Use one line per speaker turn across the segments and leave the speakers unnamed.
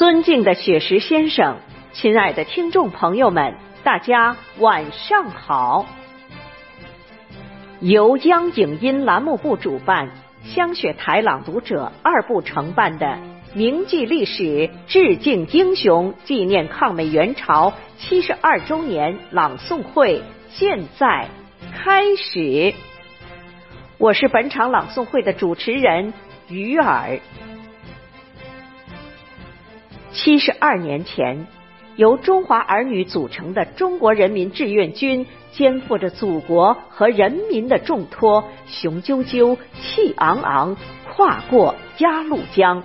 尊敬的雪石先生，亲爱的听众朋友们，大家晚上好。由央影音栏目部主办、香雪台朗读者二部承办的“铭记历史、致敬英雄、纪念抗美援朝七十二周年”朗诵会现在开始。我是本场朗诵会的主持人于尔。七十二年前，由中华儿女组成的中国人民志愿军，肩负着祖国和人民的重托，雄赳赳、气昂昂，跨过鸭绿江。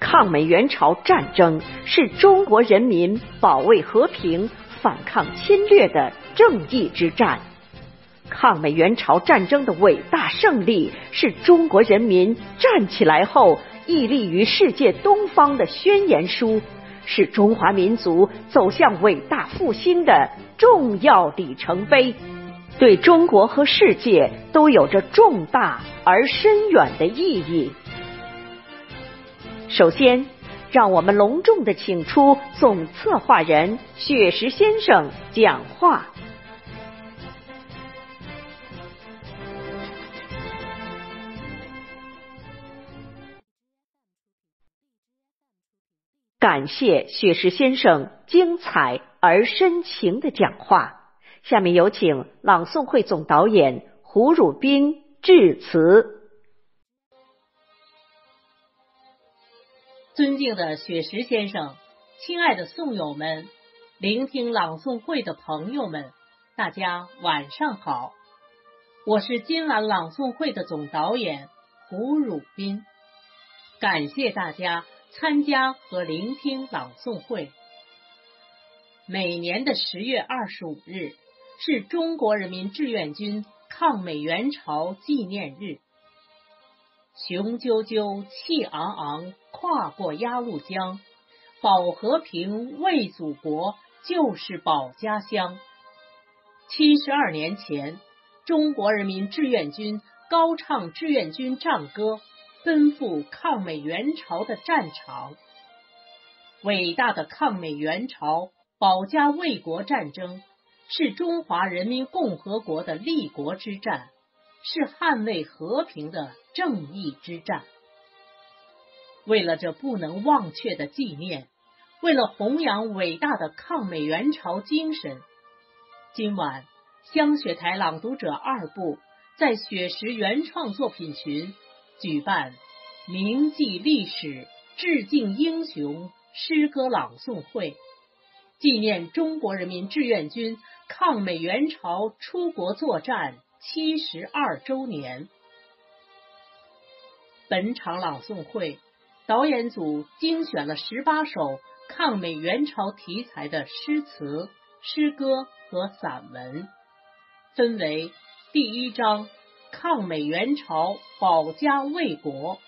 抗美援朝战争是中国人民保卫和平、反抗侵略的正义之战。抗美援朝战争的伟大胜利，是中国人民站起来后。屹立于世界东方的宣言书，是中华民族走向伟大复兴的重要里程碑，对中国和世界都有着重大而深远的意义。首先，让我们隆重的请出总策划人雪石先生讲话。感谢雪石先生精彩而深情的讲话。下面有请朗诵会总导演胡汝斌致辞。
尊敬的雪石先生，亲爱的诵友们，聆听朗诵会的朋友们，大家晚上好。我是今晚朗诵会的总导演胡汝斌，感谢大家。参加和聆听朗诵会。每年的十月二十五日是中国人民志愿军抗美援朝纪念日。雄赳赳，气昂昂，跨过鸭绿江，保和平，为祖国，就是保家乡。七十二年前，中国人民志愿军高唱志愿军战歌。奔赴抗美援朝的战场，伟大的抗美援朝、保家卫国战争是中华人民共和国的立国之战，是捍卫和平的正义之战。为了这不能忘却的纪念，为了弘扬伟大的抗美援朝精神，今晚香雪台朗读者二部在雪石原创作品群。举办铭记历史、致敬英雄诗歌朗诵会，纪念中国人民志愿军抗美援朝出国作战七十二周年。本场朗诵会，导演组精选了十八首抗美援朝题材的诗词、诗歌和散文，分为第一章。抗美援朝，保家卫国。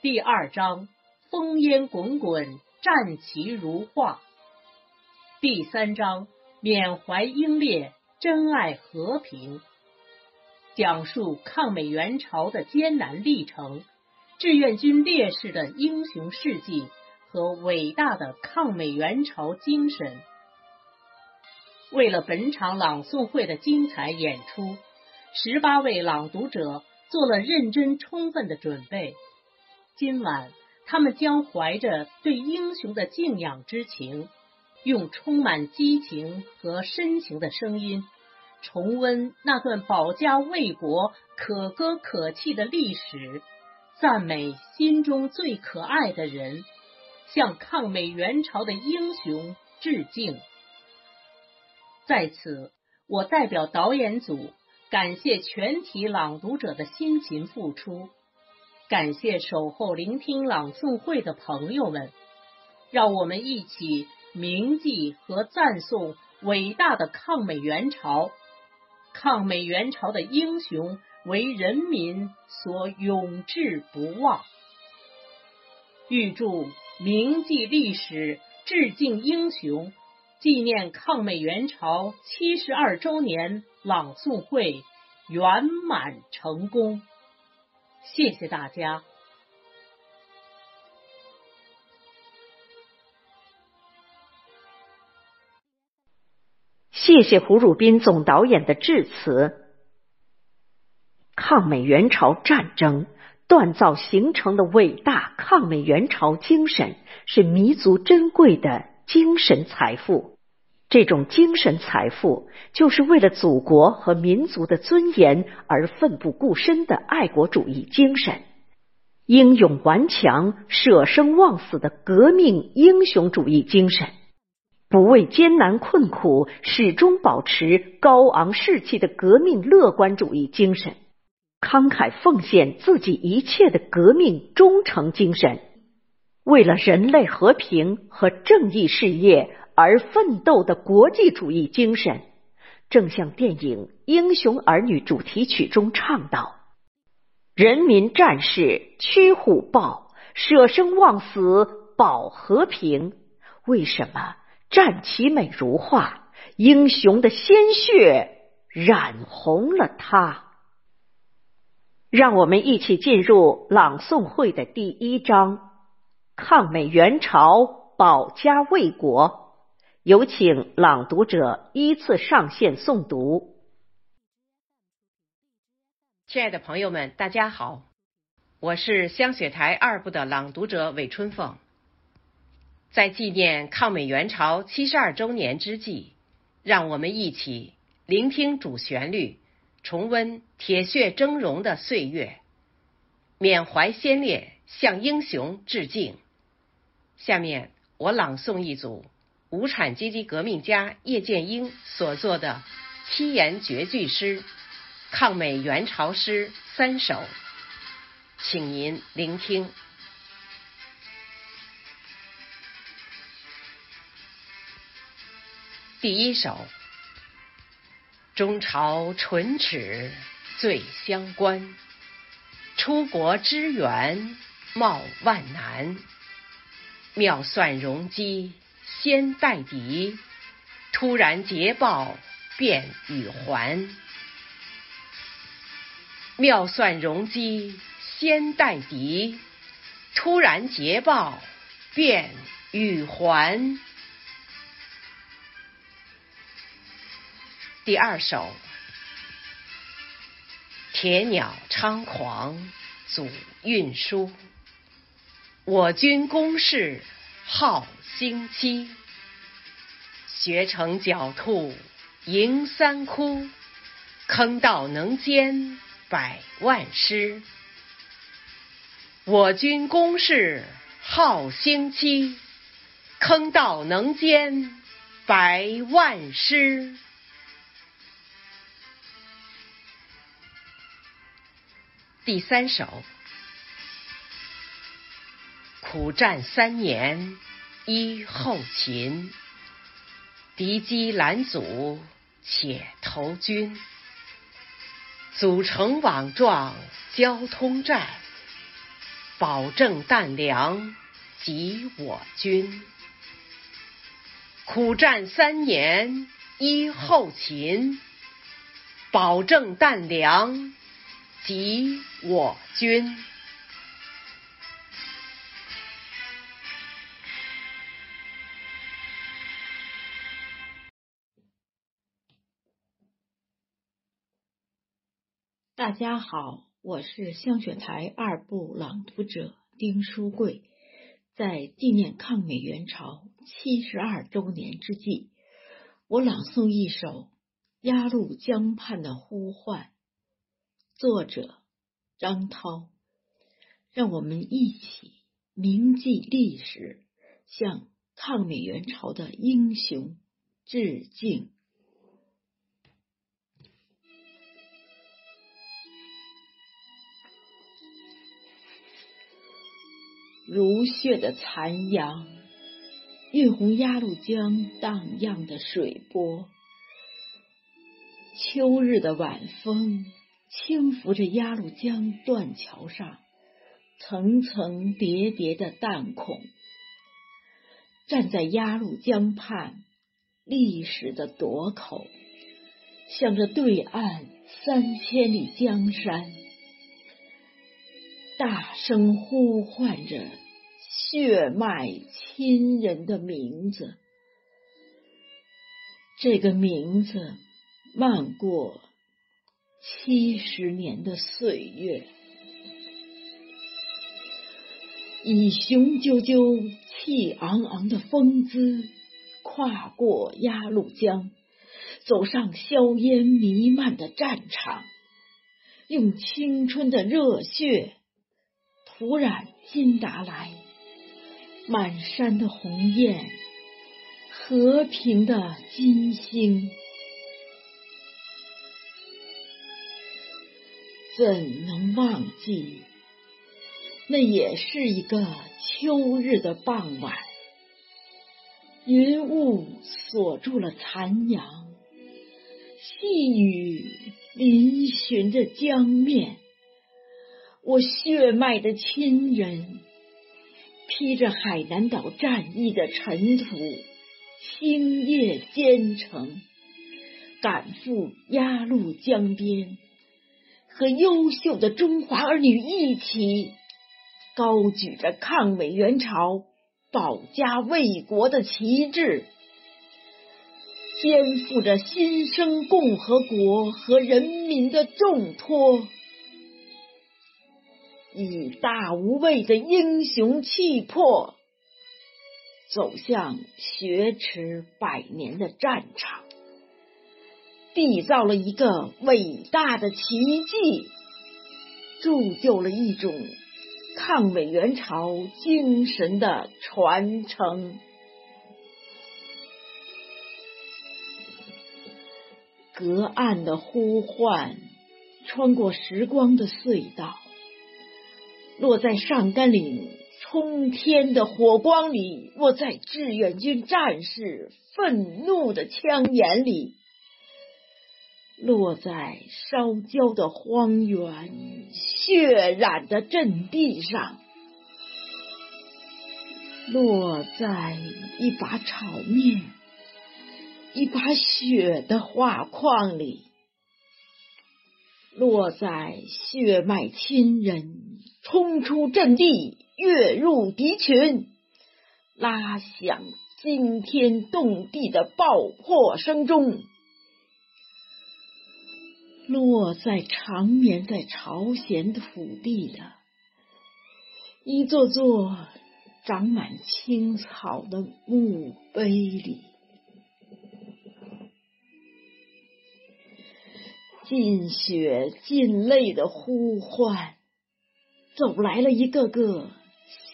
第二章，烽烟滚滚，战旗如画。第三章，缅怀英烈，珍爱和平。讲述抗美援朝的艰难历程，志愿军烈士的英雄事迹和伟大的抗美援朝精神。为了本场朗诵会的精彩演出。十八位朗读者做了认真充分的准备，今晚他们将怀着对英雄的敬仰之情，用充满激情和深情的声音，重温那段保家卫国可歌可泣的历史，赞美心中最可爱的人，向抗美援朝的英雄致敬。在此，我代表导演组。感谢全体朗读者的辛勤付出，感谢守候聆听朗诵会的朋友们，让我们一起铭记和赞颂伟大的抗美援朝，抗美援朝的英雄为人民所永志不忘。预祝铭记历史，致敬英雄。纪念抗美援朝七十二周年朗诵会圆满成功。谢谢大家。
谢谢胡汝斌总导演的致辞。抗美援朝战争锻造形成的伟大抗美援朝精神是弥足珍贵的精神财富。这种精神财富，就是为了祖国和民族的尊严而奋不顾身的爱国主义精神，英勇顽强、舍生忘死的革命英雄主义精神，不畏艰难困苦、始终保持高昂士气的革命乐观主义精神，慷慨奉献自己一切的革命忠诚精神，为了人类和平和正义事业。而奋斗的国际主义精神，正像电影《英雄儿女》主题曲中唱道：“人民战士驱虎豹，舍生忘死保和平。为什么战旗美如画？英雄的鲜血染红了它。”让我们一起进入朗诵会的第一章：抗美援朝，保家卫国。有请朗读者依次上线诵读。
亲爱的朋友们，大家好，我是香雪台二部的朗读者韦春凤。在纪念抗美援朝七十二周年之际，让我们一起聆听主旋律，重温铁血峥嵘的岁月，缅怀先烈，向英雄致敬。下面我朗诵一组。无产阶级革命家叶剑英所作的七言绝句诗《抗美援朝诗》三首，请您聆听。第一首：中朝唇齿最相关，出国支援冒万难，妙算容机。先待敌，突然捷报便与还。妙算容机先待敌，突然捷报便与还。第二首，铁鸟猖狂阻运输，我军攻势。号星期，学成狡兔迎三窟，坑道能兼百万师。我军攻势号星期，坑道能兼百万师。第三首。苦战三年依后勤，敌机拦阻且投军，组成网状交通站，保证弹粮及我军。苦战三年依后勤，保证弹粮及我军。
大家好，我是香雪台二部朗读者丁书贵。在纪念抗美援朝七十二周年之际，我朗诵一首《鸭绿江畔的呼唤》，作者张涛。让我们一起铭记历史，向抗美援朝的英雄致敬。如血的残阳，映红鸭绿江荡漾的水波。秋日的晚风，轻拂着鸭绿江断桥上层层叠叠的弹孔。站在鸭绿江畔，历史的垛口，向着对岸三千里江山。大声呼唤着血脉亲人的名字，这个名字漫过七十年的岁月，以雄赳赳、气昂昂的风姿跨过鸭绿江，走上硝烟弥漫的战场，用青春的热血涂染金达莱，满山的红艳。和平的金星，怎能忘记？那也是一个秋日的傍晚，云雾锁住了残阳，细雨嶙峋着江面。我血脉的亲人，披着海南岛战役的尘土。星夜兼程，赶赴鸭绿江边，和优秀的中华儿女一起，高举着抗美援朝、保家卫国的旗帜，肩负着新生共和国和人民的重托，以大无畏的英雄气魄。走向雪耻百年的战场，缔造了一个伟大的奇迹，铸就了一种抗美援朝精神的传承。隔岸的呼唤，穿过时光的隧道，落在上甘岭。冲天的火光里，落在志愿军战士愤怒的枪眼里，落在烧焦的荒原、血染的阵地上，落在一把炒面、一把雪的画框里，落在血脉亲人冲出阵地。跃入敌群，拉响惊天动地的爆破声中，落在长眠在朝鲜土地的一座座长满青草的墓碑里，尽血尽泪的呼唤，走来了一个个。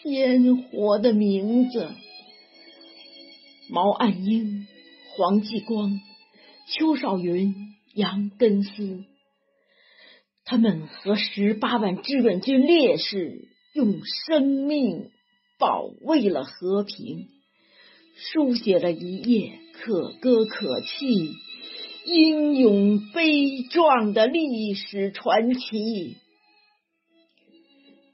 鲜活的名字：毛岸英、黄继光、邱少云、杨根思。他们和十八万志愿军烈士用生命保卫了和平，书写了一页可歌可泣、英勇悲壮的历史传奇。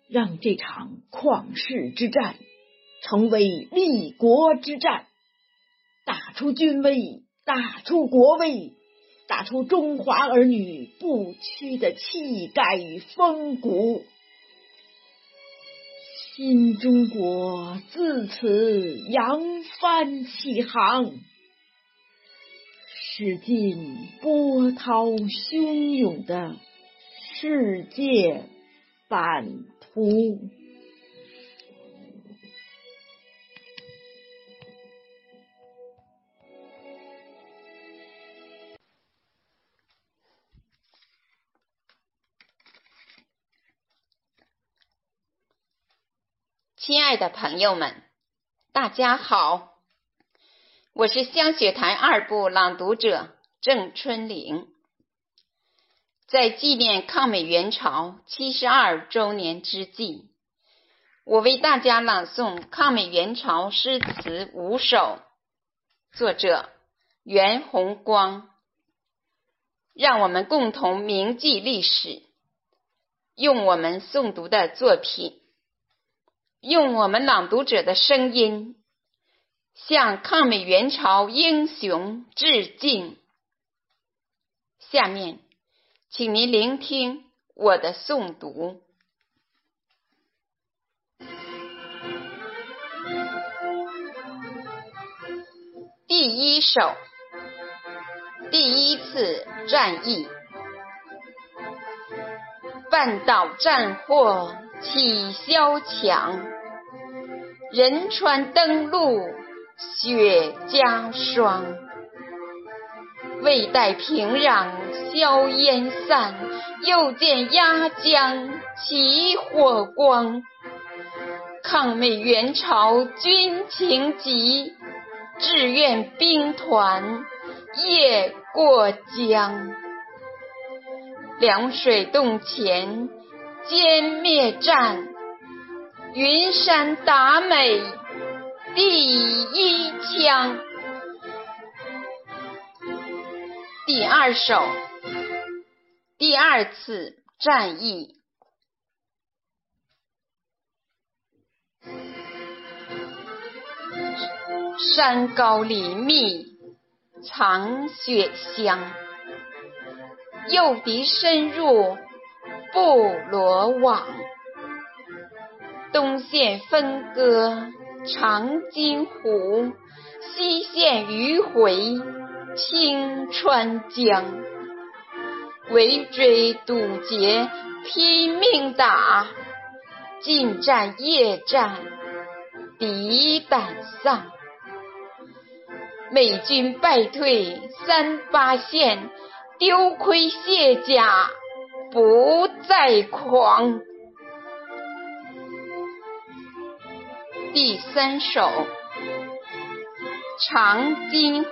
让这场旷世之战成为立国之战，打出军威，打出国威，打出中华儿女不屈的气概与风骨。新中国自此扬帆起航，驶进波涛汹涌的世界版。图，
亲爱的朋友们，大家好，我是香雪台二部朗读者郑春玲。在纪念抗美援朝七十二周年之际，我为大家朗诵抗美援朝诗词五首，作者袁宏光。让我们共同铭记历史，用我们诵读的作品，用我们朗读者的声音，向抗美援朝英雄致敬。下面。请您聆听我的诵读。第一首《第一次战役，半岛战祸起萧墙，仁川登陆雪加霜。未待平壤硝烟散，又见鸭江起火光。抗美援朝军情急，志愿兵团夜过江。凉水洞前歼灭战，云山打美第一枪。第二首，第二次战役。山高林密藏雪乡，诱敌深入布罗网。东线分割长津湖，西线迂回。清川江，围追堵截，拼命打，近战夜战，敌胆丧。美军败退三八线，丢盔卸甲不再狂。第三首，长津湖。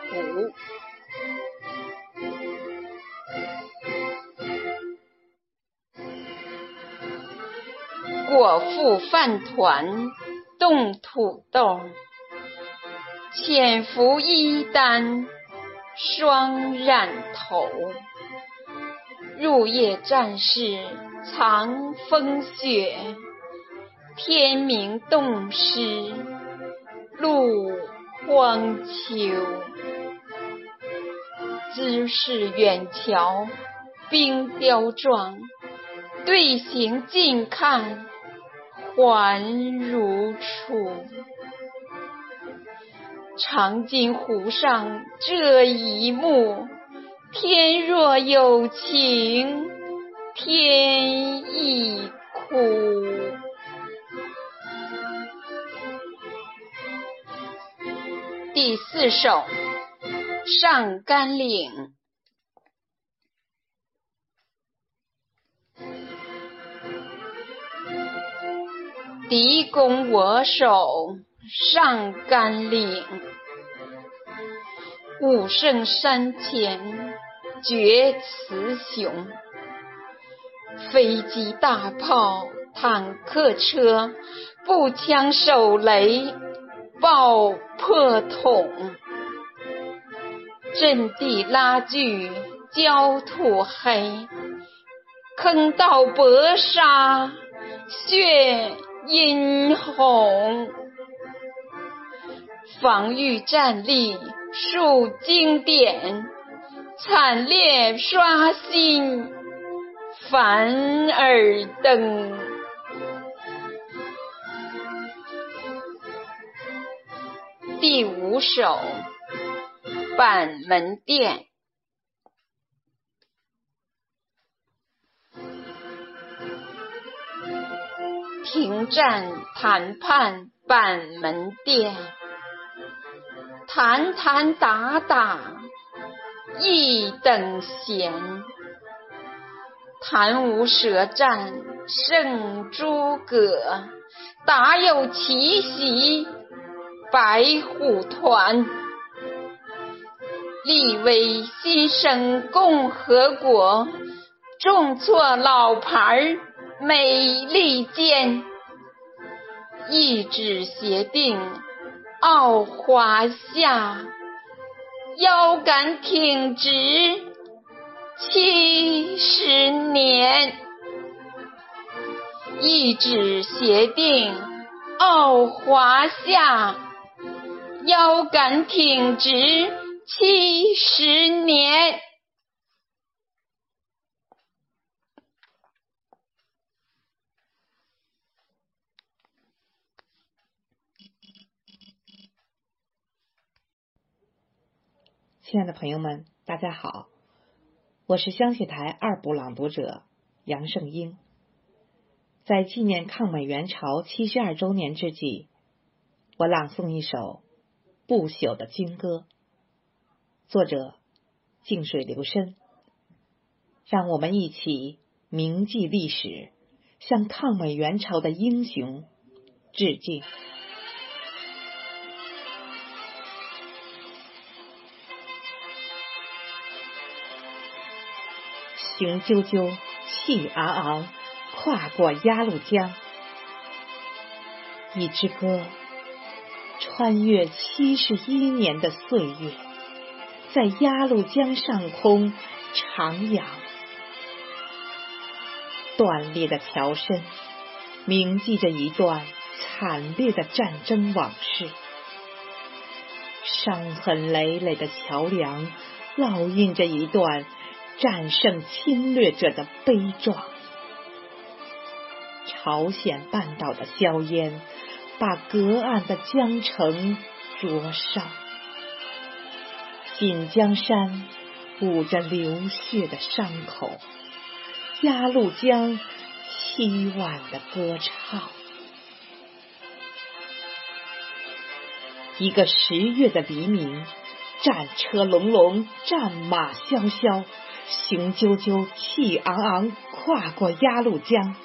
果腹饭团冻土豆，潜伏一单双染头。入夜战士藏风雪，天明冻湿露荒丘。姿势远瞧冰雕状，队形近看。还如初，长津湖上这一幕，天若有情天亦哭。第四首，上甘岭。敌攻我守上甘岭，武圣山前决雌雄。飞机、大炮、坦克车，步枪、手雷爆破筒，阵地拉锯焦土黑，坑道搏杀血。殷红，防御战力数经典，惨烈刷新凡尔登。第五首，板门店。停战谈判板门店，谈谈打打一等闲。谈无舌战胜诸葛，打有奇袭白虎团。立威牺牲共和国，重挫老牌儿美利坚。一纸协定，傲华夏，腰杆挺直七十年。一纸协定，傲华夏，腰杆挺直七十年。
亲爱的朋友们，大家好，我是香雪台二部朗读者杨胜英。在纪念抗美援朝七十二周年之际，我朗诵一首不朽的军歌，作者静水流深。让我们一起铭记历史，向抗美援朝的英雄致敬。雄赳赳，气昂昂，跨过鸭绿江。一支歌，穿越七十一年的岁月，在鸭绿江上空徜徉。断裂的桥身，铭记着一段惨烈的战争往事；伤痕累累的桥梁，烙印着一段。战胜侵略者的悲壮，朝鲜半岛的硝烟把隔岸的江城灼烧，锦江山捂着流血的伤口，鸭绿江凄婉的歌唱。一个十月的黎明，战车隆隆，战马萧萧。雄赳赳，气昂昂，跨过鸭绿江，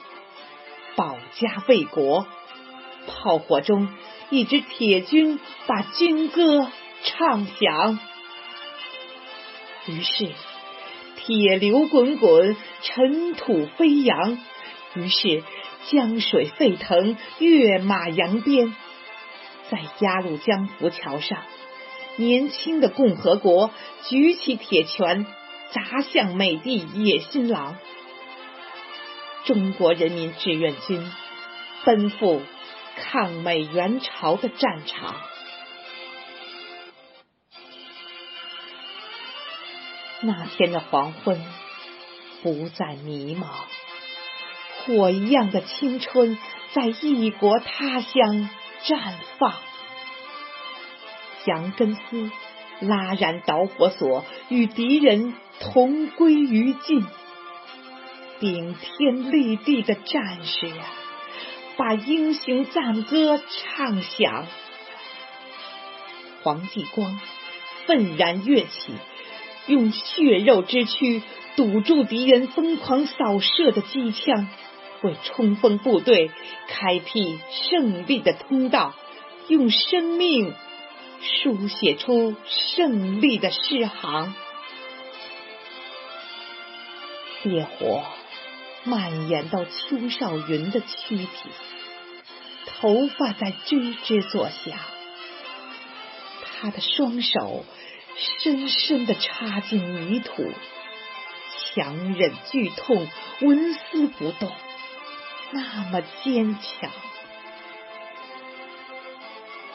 保家卫国。炮火中，一支铁军把军歌唱响。于是，铁流滚滚，尘土飞扬。于是，江水沸腾，跃马扬鞭。在鸭绿江浮桥上，年轻的共和国举起铁拳。砸向美帝野心狼，中国人民志愿军奔赴抗美援朝的战场。那天的黄昏不再迷茫，火一样的青春在异国他乡绽放。杨根思拉燃导火索，与敌人。同归于尽，顶天立地的战士呀，把英雄赞歌唱响。黄继光愤然跃起，用血肉之躯堵住敌人疯狂扫射的机枪，为冲锋部队开辟胜利的通道，用生命书写出胜利的诗行。烈火蔓延到邱少云的躯体，头发在吱吱作响。他的双手深深的插进泥土，强忍剧痛，纹丝不动，那么坚强。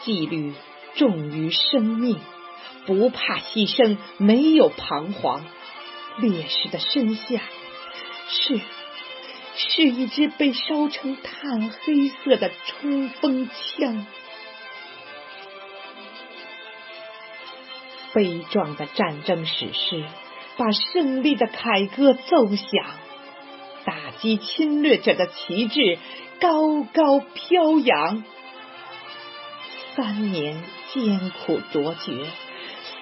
纪律重于生命，不怕牺牲，没有彷徨。烈士的身下。是，是一支被烧成炭黑色的冲锋枪。悲壮的战争史诗，把胜利的凯歌奏响，打击侵略者的旗帜高高飘扬。三年艰苦卓绝，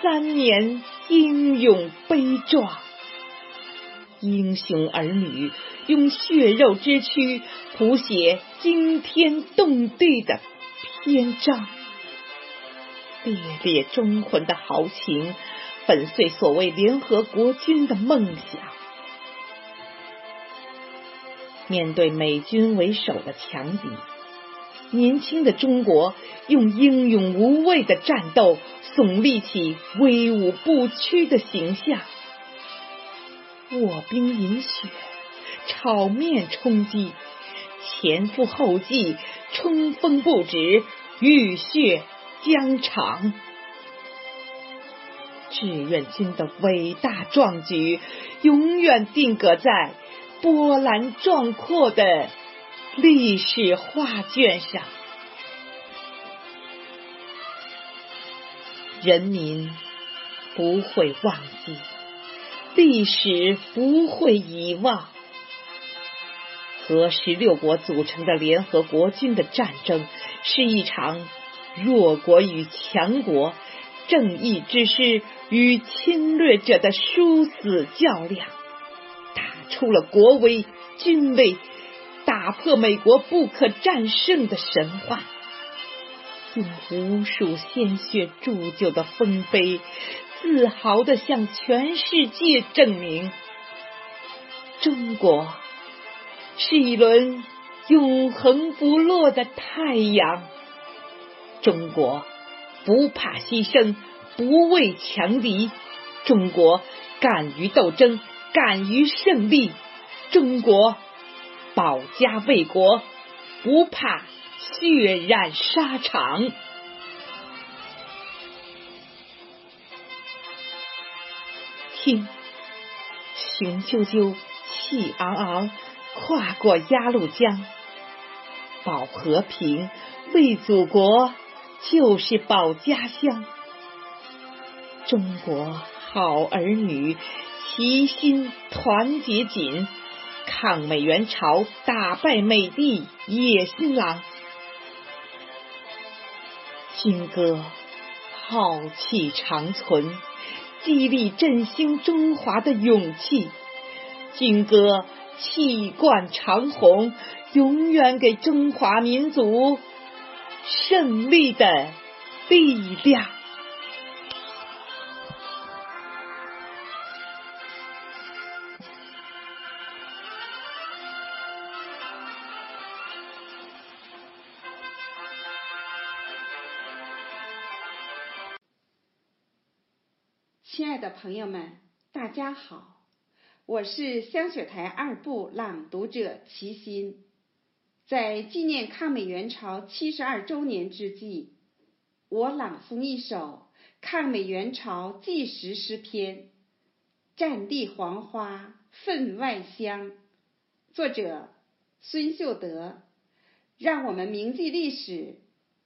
三年英勇悲壮。英雄儿女用血肉之躯谱写惊天动地的篇章，烈烈忠魂的豪情粉碎所谓联合国军的梦想。面对美军为首的强敌，年轻的中国用英勇无畏的战斗耸立起威武不屈的形象。卧冰饮雪，炒面充饥，前赴后继，冲锋不止，浴血疆场。志愿军的伟大壮举，永远定格在波澜壮阔的历史画卷上。人民不会忘记，历史不会遗忘。和十六国组成的联合国军的战争，是一场弱国与强国、正义之师与侵略者的殊死较量，打出了国威、军威，打破美国不可战胜的神话。用无数鲜血铸就的丰碑，自豪地向全世界证明：中国是一轮永恒不落的太阳。中国不怕牺牲，不畏强敌。中国敢于斗争，敢于胜利。中国保家卫国，不怕。血染沙场，听雄赳赳，气昂昂，跨过鸭绿江，保和平，为祖国，就是保家乡。中国好儿女，齐心团结紧，抗美援朝，打败美帝野心狼。军歌浩气长存，激励振兴中华的勇气；军歌气贯长虹，永远给中华民族胜利的力量。
朋友们，大家好，我是香雪台二部朗读者齐心。在纪念抗美援朝七十二周年之际，我朗诵一首抗美援朝纪实诗篇《战地黄花分外香》，作者孙秀德。让我们铭记历史，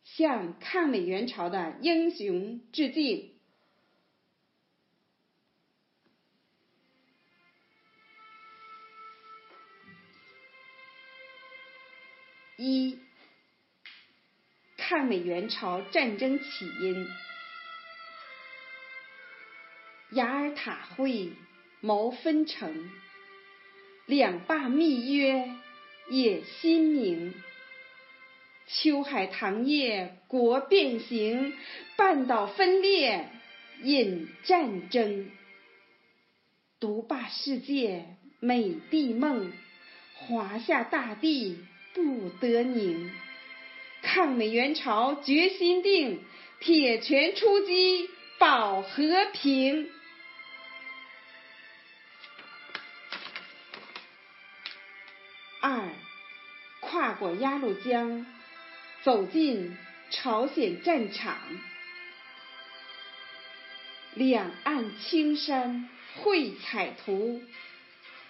向抗美援朝的英雄致敬。一、抗美援朝战争起因。雅尔塔会谋分成，两霸密约野心明。秋海棠叶国变形，半岛分裂引战争。独霸世界美帝梦，华夏大地。不得宁，抗美援朝决心定，铁拳出击保和平。二，跨过鸭绿江，走进朝鲜战场，两岸青山绘彩图，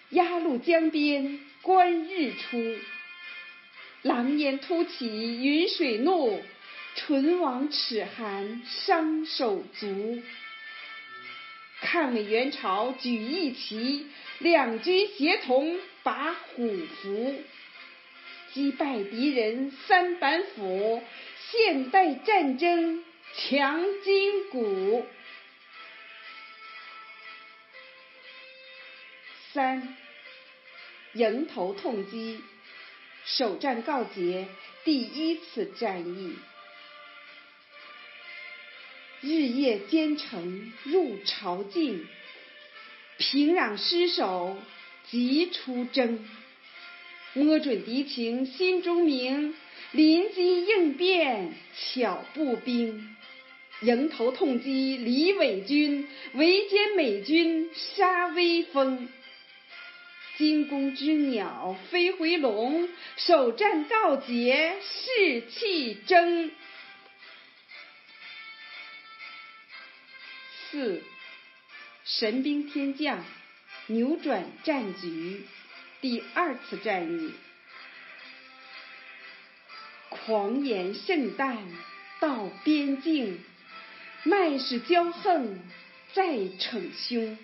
鸭绿江边观日出。狼烟突起云水怒，唇亡齿寒伤手足。抗美援朝举义旗，两军协同把虎符，击败敌人三板斧，现代战争强筋骨。三，迎头痛击。首战告捷，第一次战役，日夜兼程入朝境，平壤失守即出征，摸准敌情心中明，临机应变巧步兵，迎头痛击李伪军，围歼美军杀威风。惊弓之鸟飞回笼，首战告捷士气争。四，神兵天降，扭转战局，第二次战役，狂言盛诞到边境，麦氏骄横再逞凶，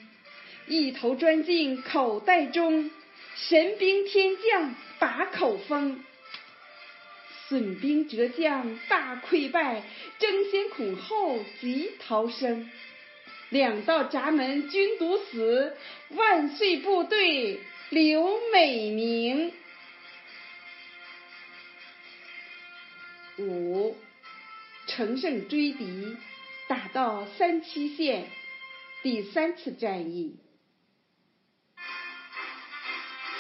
一头钻进口袋中，神兵天将把口封。损兵折将大溃败，争先恐后急逃生。两道闸门均堵死，万岁部队留美名。五，乘胜追敌，打到三七线，第三次战役，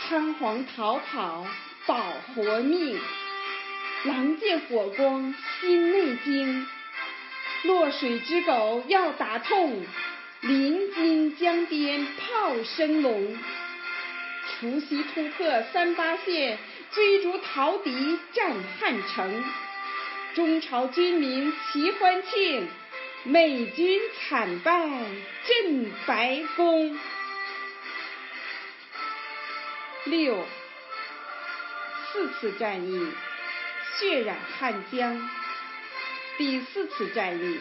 仓皇逃跑保活命。狼见火光心内惊，落水之狗要打痛，临津江边炮声隆。除夕突破三八线，追逐逃敌占汉城。中朝军民齐欢庆，美军惨败震白宫。六，四次战役。血染汉江，第四次战役。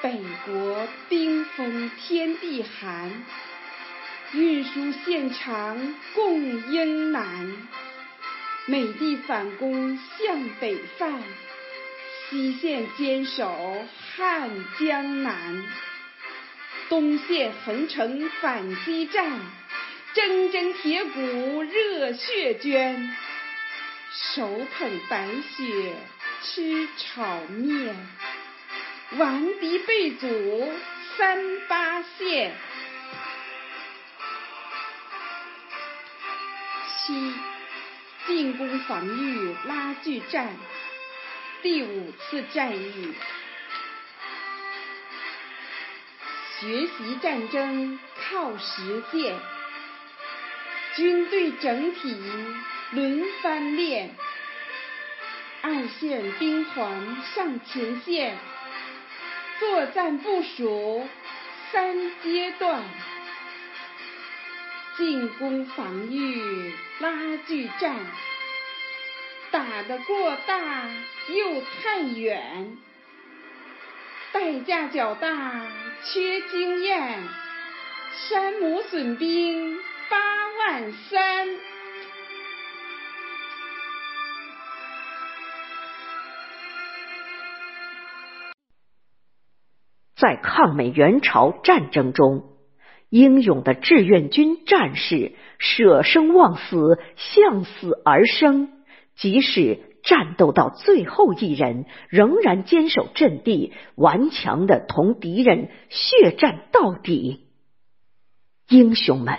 北国冰封天地寒，运输线长供应难。美帝反攻向北犯，西线坚守汉江南。东线横城反击战。铮铮铁骨热血捐，手捧白雪吃炒面，顽敌被阻三八线。七，进攻防御拉锯战，第五次战役，学习战争靠实践。军队整体轮番练，二线兵团上前线，作战部署三阶段：进攻、防御、拉锯战，打得过大又太远，代价较大，缺经验，山姆损兵。八万三，
在抗美援朝战争中，英勇的志愿军战士舍生忘死，向死而生，即使战斗到最后一人，仍然坚守阵地，顽强的同敌人血战到底。英雄们！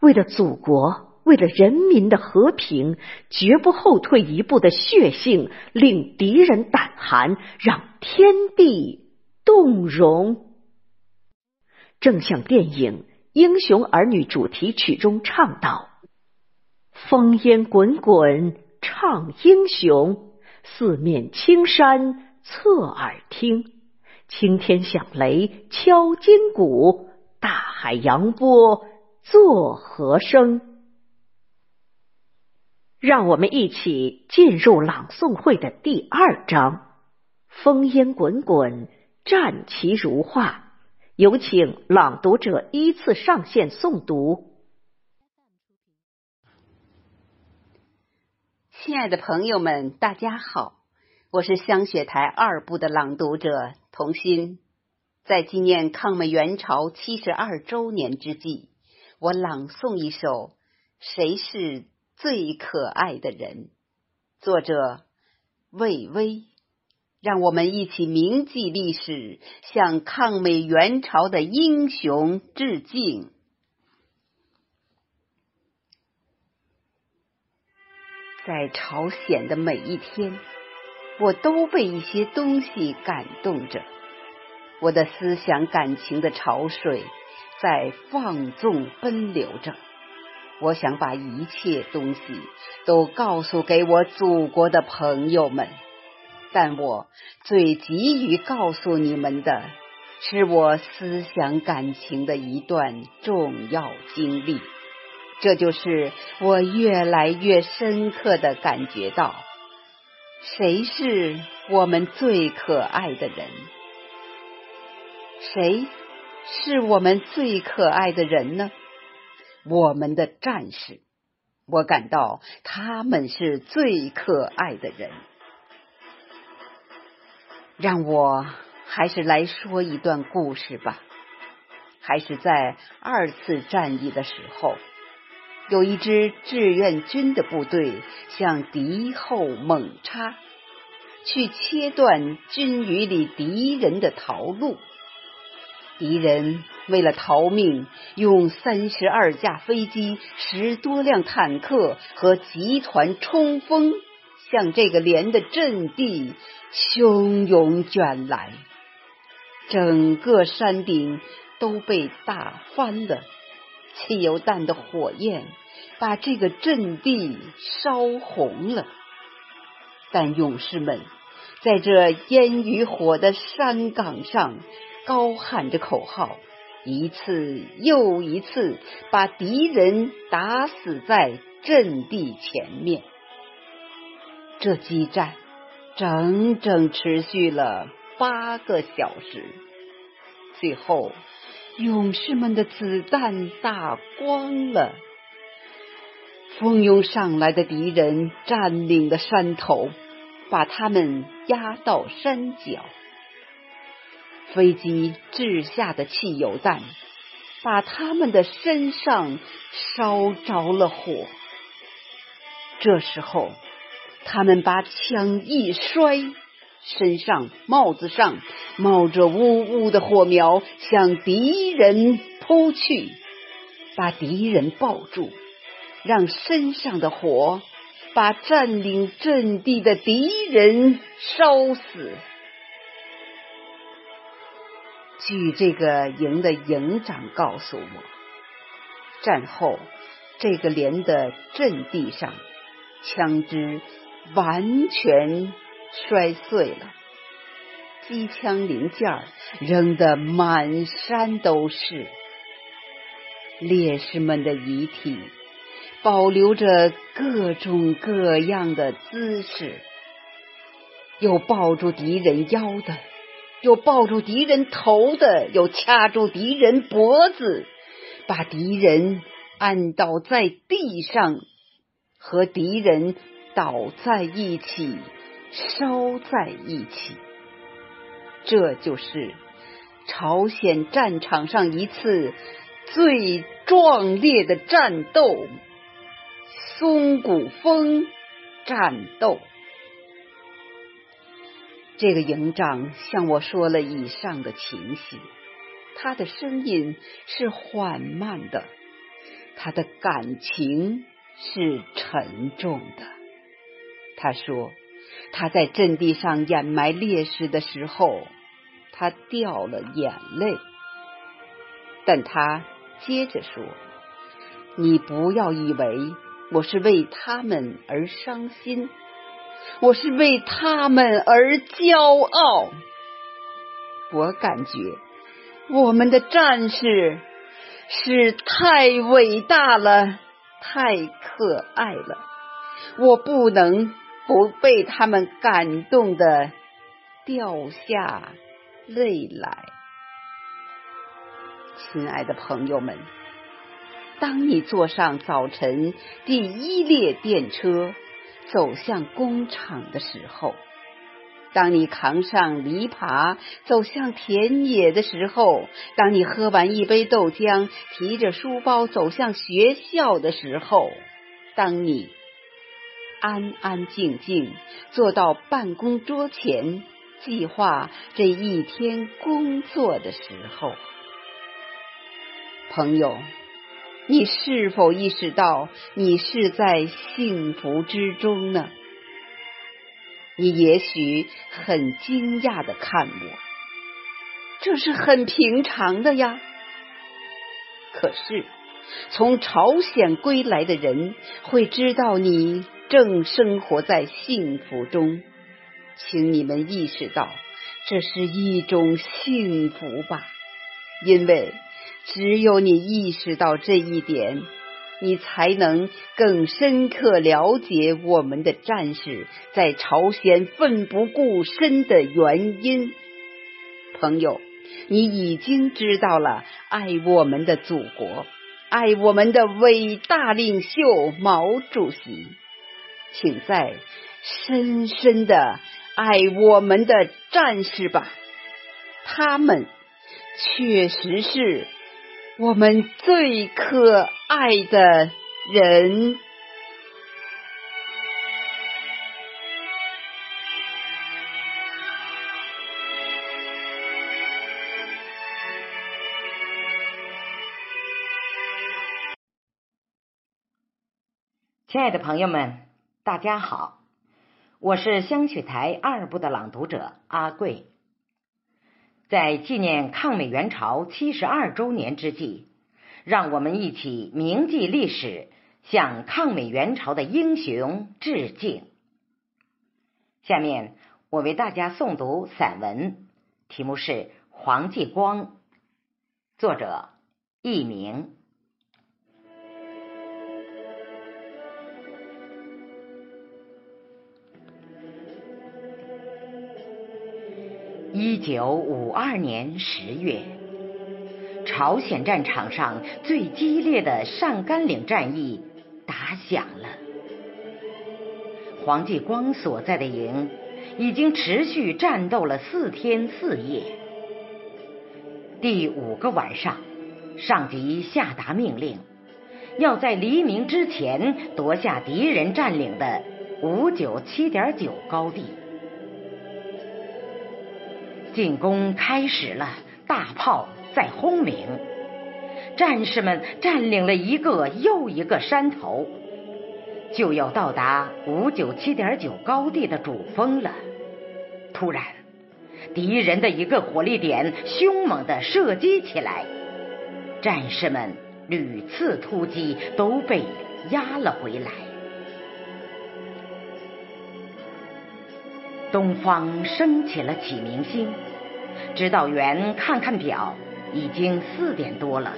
为了祖国，为了人民的和平，绝不后退一步的血性，令敌人胆寒，让天地动容。正像电影《英雄儿女》主题曲中唱道：“烽烟滚滚唱英雄，四面青山侧耳听，青天响雷敲金鼓，大海扬波。”作和声，让我们一起进入朗诵会的第二章。烽烟滚滚，战旗如画。有请朗读者依次上线诵读。
亲爱的朋友们，大家好，我是香雪台二部的朗读者童心。在纪念抗美援朝七十二周年之际。我朗诵一首《谁是最可爱的人》，作者魏巍。让我们一起铭记历史，向抗美援朝的英雄致敬。在朝鲜的每一天，我都被一些东西感动着，我的思想感情的潮水。在放纵奔流着，我想把一切东西都告诉给我祖国的朋友们，但我最急于告诉你们的是我思想感情的一段重要经历，这就是我越来越深刻的感觉到，谁是我们最可爱的人。谁是我们最可爱的人呢？我们的战士。我感到他们是最可爱的人。让我还是来说一段故事吧。还是在二次战役的时候，有一支志愿军的部队向敌后猛插，去切断军旅里敌人的逃路。敌人为了逃命，用三十二架飞机、十多辆坦克和集团冲锋，向这个连的阵地汹涌卷来。整个山顶都被打翻了，汽油弹的火焰把这个阵地烧红了。但勇士们在这烟与火的山岗上。高喊着口号，一次又一次把敌人打死在阵地前面。这激战整整持续了八个小时，最后勇士们的子弹打光了，蜂拥上来的敌人占领了山头，把他们压到山脚。飞机掷下的汽油弹，把他们的身上烧着了火。这时候，他们把枪一摔，身上、帽子上冒着呜呜的火苗，向敌人扑去，把敌人抱住，让身上的火把占领阵地的敌人烧死。据这个营的营长告诉我，战后这个连的阵地上枪支完全摔碎了，机枪零件扔得满山都是，烈士们的遗体保留着各种各样的姿势，有抱住敌人腰的。有抱住敌人头的，有掐住敌人脖子，把敌人按倒在地上，和敌人倒在一起，烧在一起。这就是朝鲜战场上一次最壮烈的战斗——松骨峰战斗。这个营长向我说了以上的情形，他的声音是缓慢的，他的感情是沉重的。他说他在阵地上掩埋烈士的时候，他掉了眼泪。但他接着说：“你不要以为我是为他们而伤心。”我是为他们而骄傲。我感觉我们的战士是太伟大了，太可爱了。我不能不被他们感动的掉下泪来。亲爱的朋友们，当你坐上早晨第一列电车。走向工厂的时候，当你扛上犁耙走向田野的时候，当你喝完一杯豆浆提着书包走向学校的时候，当你安安静静坐到办公桌前计划这一天工作的时候，朋友。你是否意识到你是在幸福之中呢？你也许很惊讶的看我，这是很平常的呀。可是，从朝鲜归来的人会知道你正生活在幸福中，请你们意识到这是一种幸福吧，因为。只有你意识到这一点，你才能更深刻了解我们的战士在朝鲜奋不顾身的原因。朋友，你已经知道了爱我们的祖国，爱我们的伟大领袖毛主席，请再深深的爱我们的战士吧，他们确实是我们最可爱的人。
亲爱的朋友们，大家好，我是香雪台二部的朗读者阿贵。在纪念抗美援朝七十二周年之际，让我们一起铭记历史，向抗美援朝的英雄致敬。下面我为大家诵读散文，题目是《黄继光》，作者佚名。一九五二年十月，朝鲜战场上最激烈的上甘岭战役打响了。黄继光所在的营已经持续战斗了四天四夜。第五个晚上，上级下达命令，要在黎明之前夺下敌人占领的五九七点九高地。进攻开始了，大炮在轰鸣，战士们占领了一个又一个山头，就要到达五九七点九高地的主峰了。突然，敌人的一个火力点凶猛的射击起来，战士们屡次突击都被压了回来。东方升起了启明星，指导员看看表，已经四点多了。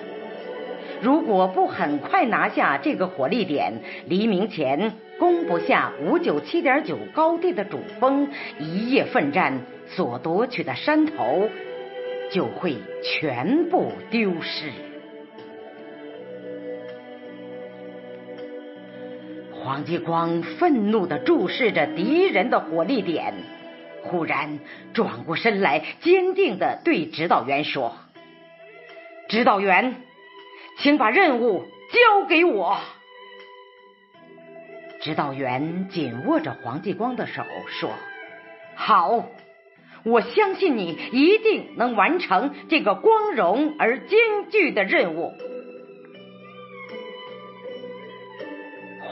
如果不很快拿下这个火力点，黎明前攻不下五九七点九高地的主峰，一夜奋战所夺取的山头就会全部丢失。黄继光愤怒地注视着敌人的火力点，忽然转过身来，坚定地对指导员说：“指导员，请把任务交给我。”指导员紧握着黄继光的手说：“好，我相信你一定能完成这个光荣而艰巨的任务。”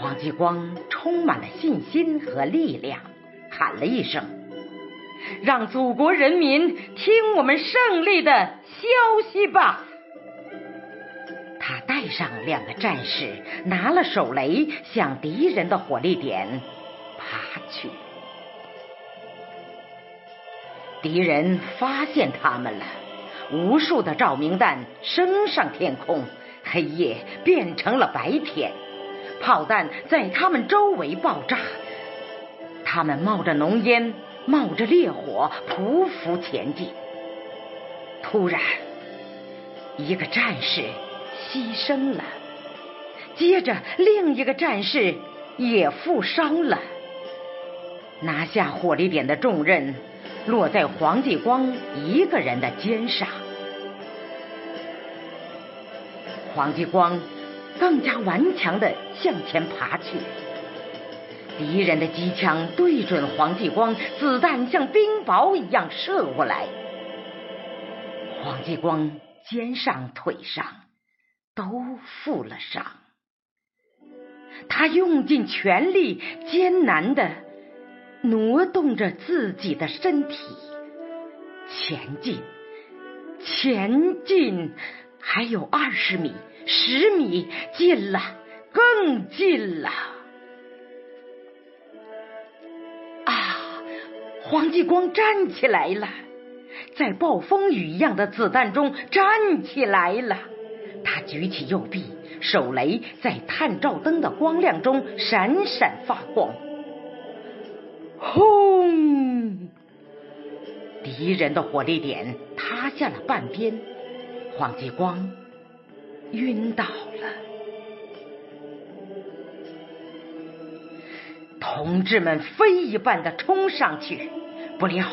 黄继光充满了信心和力量，喊了一声：“让祖国人民听我们胜利的消息吧！”他带上两个战士，拿了手雷，向敌人的火力点爬去。敌人发现他们了，无数的照明弹升上天空，黑夜变成了白天。炮弹在他们周围爆炸，他们冒着浓烟，冒着烈火，匍匐前进。突然，一个战士牺牲了，接着另一个战士也负伤了。拿下火力点的重任落在黄继光一个人的肩上。黄继光。更加顽强的向前爬去，敌人的机枪对准黄继光，子弹像冰雹一样射过来。黄继光肩上、腿上都负了伤，他用尽全力，艰难的挪动着自己的身体，前进，前进，还有二十米。十米近了，更近了！啊，黄继光站起来了，在暴风雨一样的子弹中站起来了。他举起右臂，手雷在探照灯的光亮中闪闪发光。轰！敌人的火力点塌下了半边，黄继光晕倒了。同志们飞一般的冲上去，不料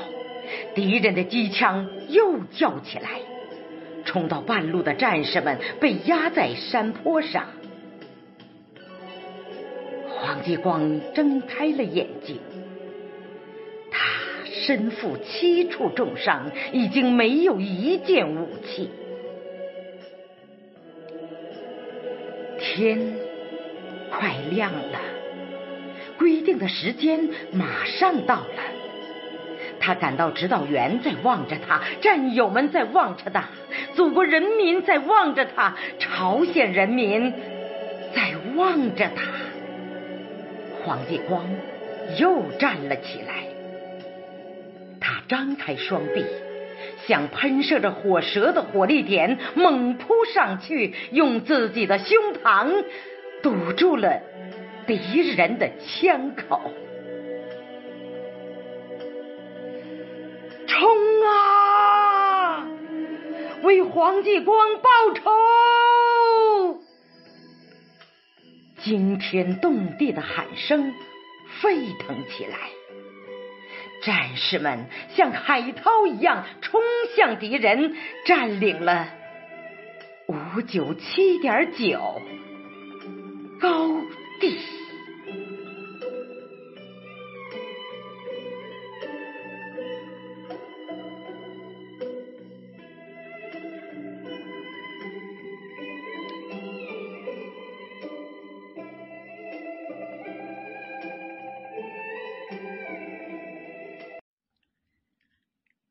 敌人的机枪又叫起来，冲到半路的战士们被压在山坡上。黄继光睁开了眼睛。他身负七处重伤，已经没有一件武器。天快亮了，规定的时间马上到了。他感到指导员在望着他，战友们在望着他，祖国人民在望着他，朝鲜人民在望着他。黄继光又站了起来。他张开双臂，向喷射着火舌的火力点猛扑上去，用自己的胸膛堵住了敌人的枪口。冲啊！为黄继光报仇！惊天动地的喊声沸腾起来。战士们像海涛一样冲向敌人，占领了五九七点九高地。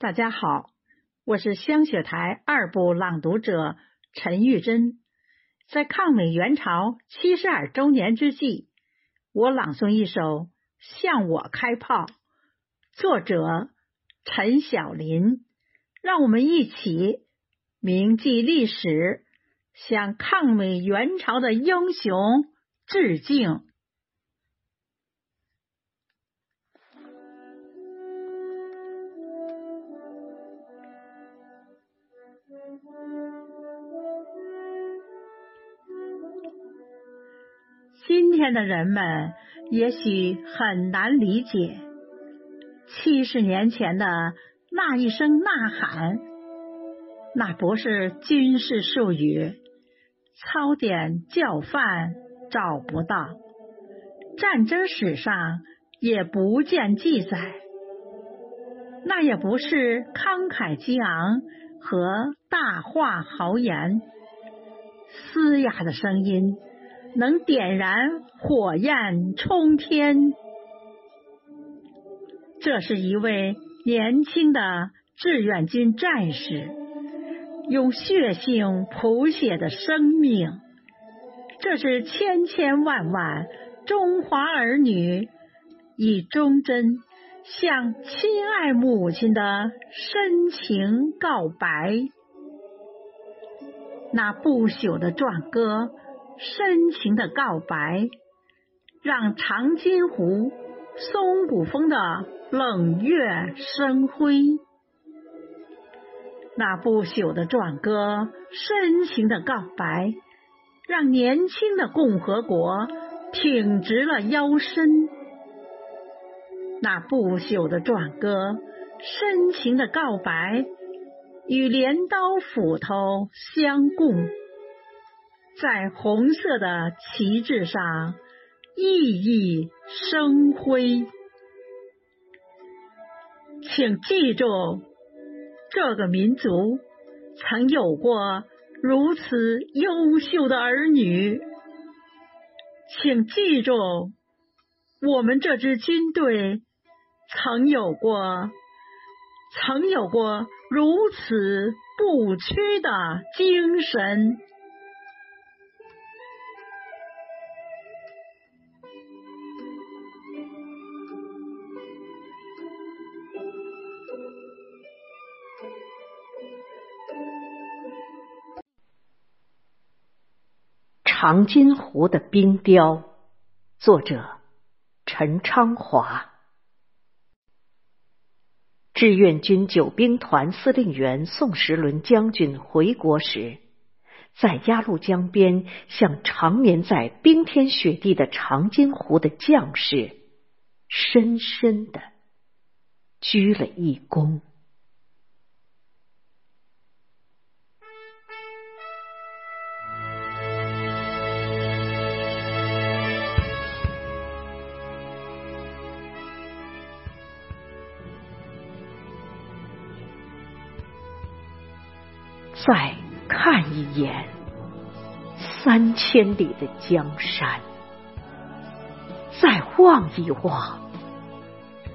大家好，我是香雪台二部朗读者陈玉珍。在抗美援朝七十二周年之际，我朗诵一首《向我开炮》，作者陈晓林。让我们一起铭记历史，向抗美援朝的英雄致敬。今天的人们也许很难理解，七十年前的那一声呐喊，那不是军事术语，操点教范找不到，战争史上也不见记载，那也不是慷慨激昂和大话豪言，嘶哑的声音。能点燃火焰冲天，这是一位年轻的志愿军战士用血性谱写的生命，这是千千万万中华儿女以忠贞向亲爱母亲的深情告白，那不朽的壮歌。深情的告白，让长津湖、松骨峰的冷月生辉；那不朽的壮歌，深情的告白，让年轻的共和国挺直了腰身；那不朽的壮歌，深情的告白，与镰刀斧头相共。在红色的旗帜上熠熠生辉，请记住，这个民族曾有过如此优秀的儿女。请记住，我们这支军队曾有过，曾有过如此不屈的精神。
长津湖的冰雕，作者陈昌华。志愿军九兵团司令员宋时轮将军回国时，在鸭绿江边向长眠在冰天雪地的长津湖的将士深深的鞠了一躬。再看一眼三千里的江山，再望一望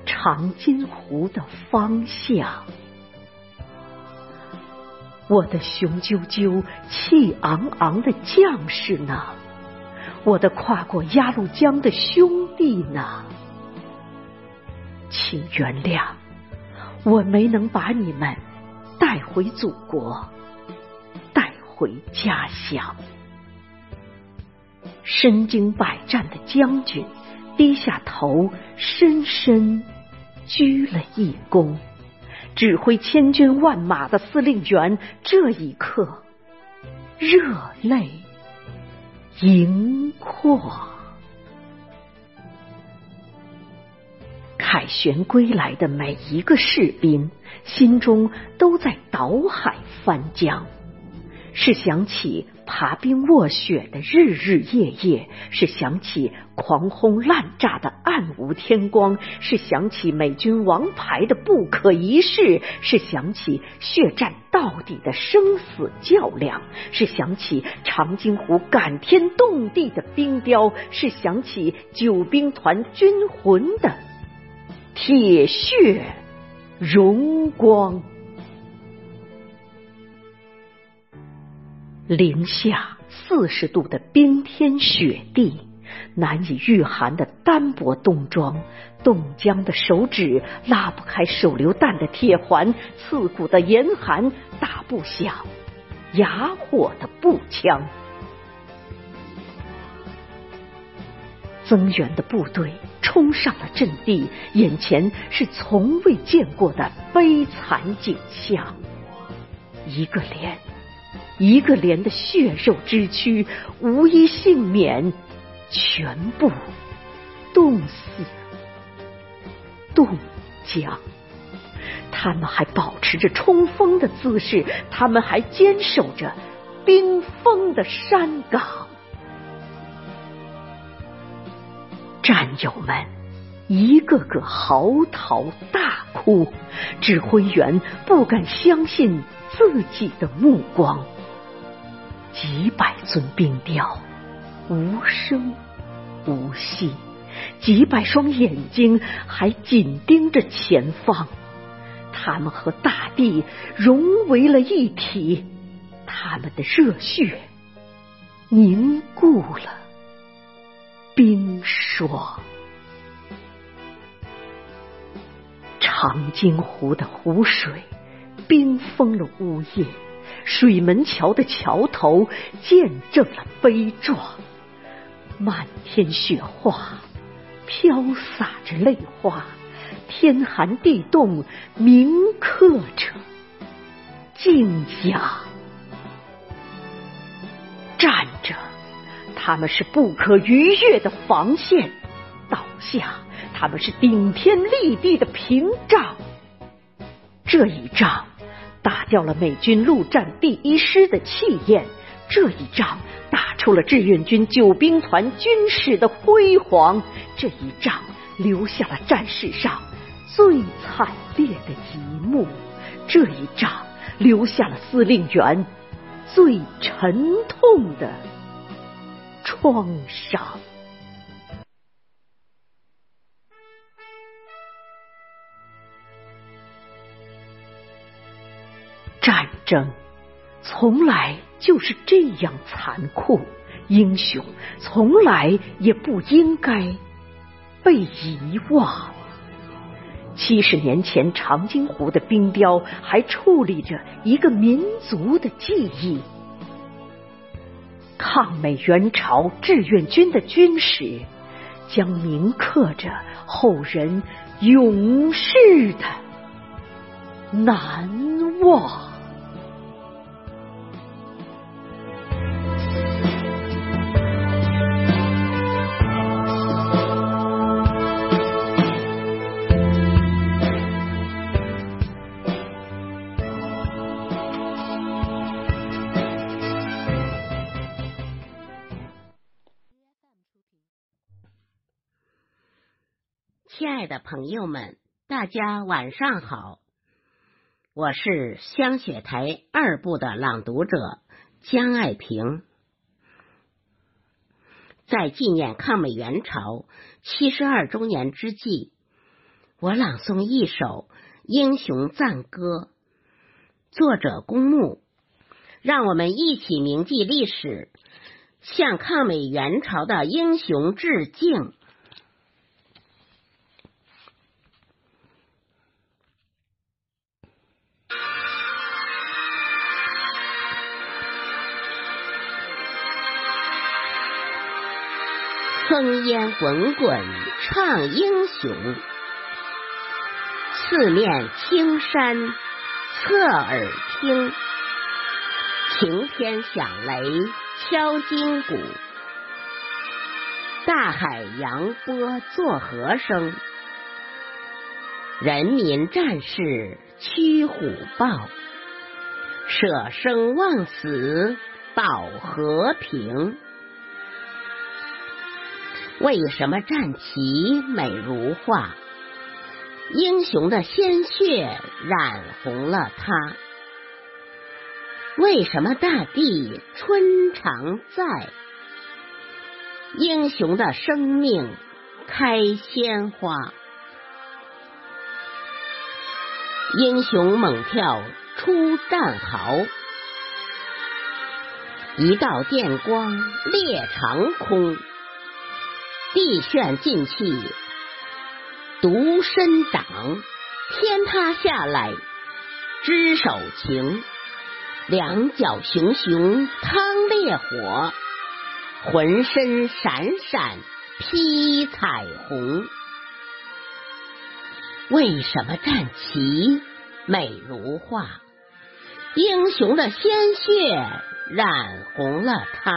长津湖的方向，我的雄赳赳、气昂昂的将士呢？我的跨过鸭绿江的兄弟呢？请原谅，我没能把你们带回祖国。回家乡，身经百战的将军低下头，深深鞠了一躬。指挥千军万马的司令员这一刻热泪盈眶。凯旋归来的每一个士兵心中都在倒海翻江。是想起爬冰卧雪的日日夜夜，是想起狂轰滥炸的暗无天光，是想起美军王牌的不可一世，是想起血战到底的生死较量，是想起长津湖感天动地的冰雕，是想起九兵团军魂的铁血荣光。零下四十度的冰天雪地，难以御寒的单薄冬装，冻僵的手指拉不开手榴弹的铁环，刺骨的严寒打不响哑火的步枪。增援的部队冲上了阵地，眼前是从未见过的悲惨景象，一个连。一个连的血肉之躯，无一幸免，全部冻死、冻僵。他们还保持着冲锋的姿势，他们还坚守着冰封的山岗。战友们一个个嚎啕大哭，指挥员不敢相信自己的目光。几百尊冰雕，无声无息；几百双眼睛还紧盯着前方。他们和大地融为了一体，他们的热血凝固了冰霜。长津湖的湖水冰封了屋檐。水门桥的桥头见证了悲壮，漫天雪花飘洒着泪花，天寒地冻铭刻着敬仰。站着，他们是不可逾越的防线；倒下，他们是顶天立地的屏障。这一仗。打掉了美军陆战第一师的气焰，这一仗打出了志愿军九兵团军史的辉煌，这一仗留下了战史上最惨烈的一幕，这一仗留下了司令员最沉痛的创伤。战争从来就是这样残酷，英雄从来也不应该被遗忘。七十年前，长津湖的冰雕还矗立着一个民族的记忆。抗美援朝志愿军的军史，将铭刻着后人永世的难忘。
爱的朋友们，大家晚上好，我是香雪台二部的朗读者江爱萍。在纪念抗美援朝七十二周年之际，我朗诵一首英雄赞歌，作者公墓。让我们一起铭记历史，向抗美援朝的英雄致敬。烽烟滚滚唱英雄，四面青山侧耳听。晴天响雷敲金鼓，大海扬波作和声。人民战士驱虎豹，舍生忘死保和平。为什么战旗美如画？英雄的鲜血染红了它。为什么大地春常在？英雄的生命开鲜花。英雄猛跳出战壕，一道电光裂长空。地旋进气，独身长；天塌下来，只手擎。两脚熊熊趟烈火，浑身闪闪披彩虹。为什么战旗美如画？英雄的鲜血染红了它。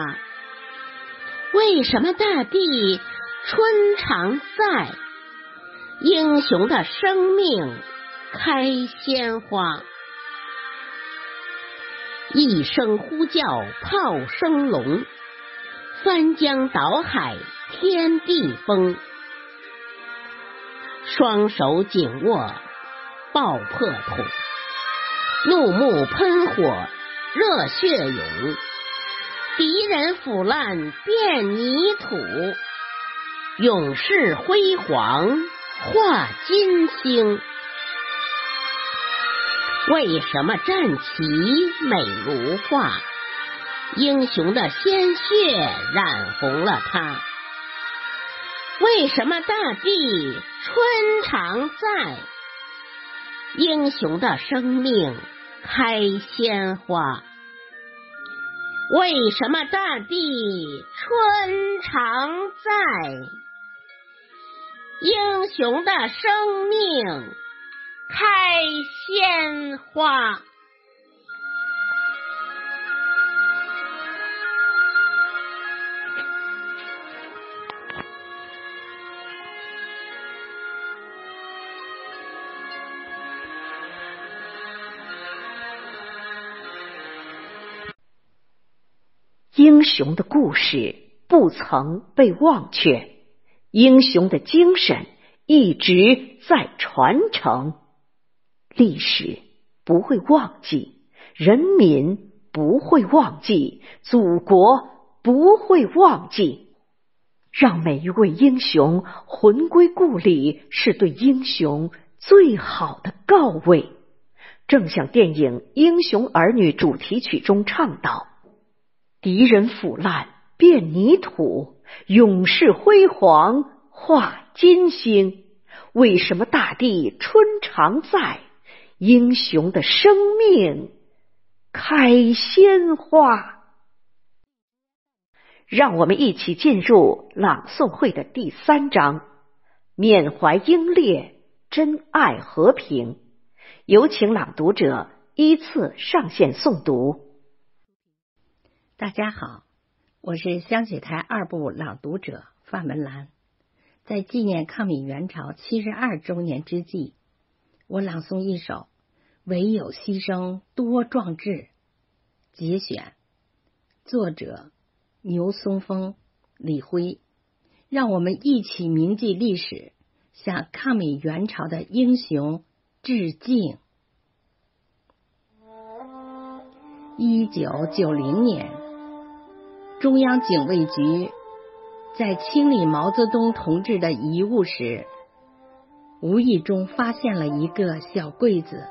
为什么大地？春常在，英雄的生命开鲜花。一声呼叫炮声隆，翻江倒海天地崩。双手紧握爆破筒，怒目喷火热血涌，敌人腐烂变泥土。勇士辉煌化金星，为什么战旗美如画？英雄的鲜血染红了它。为什么大地春常在？英雄的生命开鲜花。为什么大地春常在？英雄的生命开鲜花。
英雄的故事不曾被忘却。英雄的精神一直在传承，历史不会忘记，人民不会忘记，祖国不会忘记。让每一位英雄魂归故里，是对英雄最好的告慰。正像电影《英雄儿女》主题曲中唱道：“敌人腐烂变泥土。”勇士辉煌化金星，为什么大地春常在？英雄的生命开鲜花。让我们一起进入朗诵会的第三章，缅怀英烈，珍爱和平。有请朗读者依次上线诵读。
大家好，我是香雪台二部朗读者范文兰。在纪念抗美援朝七十二周年之际，我朗诵一首《唯有牺牲多壮志》节选，作者牛松峰、李辉。让我们一起铭记历史，向抗美援朝的英雄致敬。一九九零年，中央警卫局在清理毛泽东同志的遗物时，无意中发现了一个小柜子，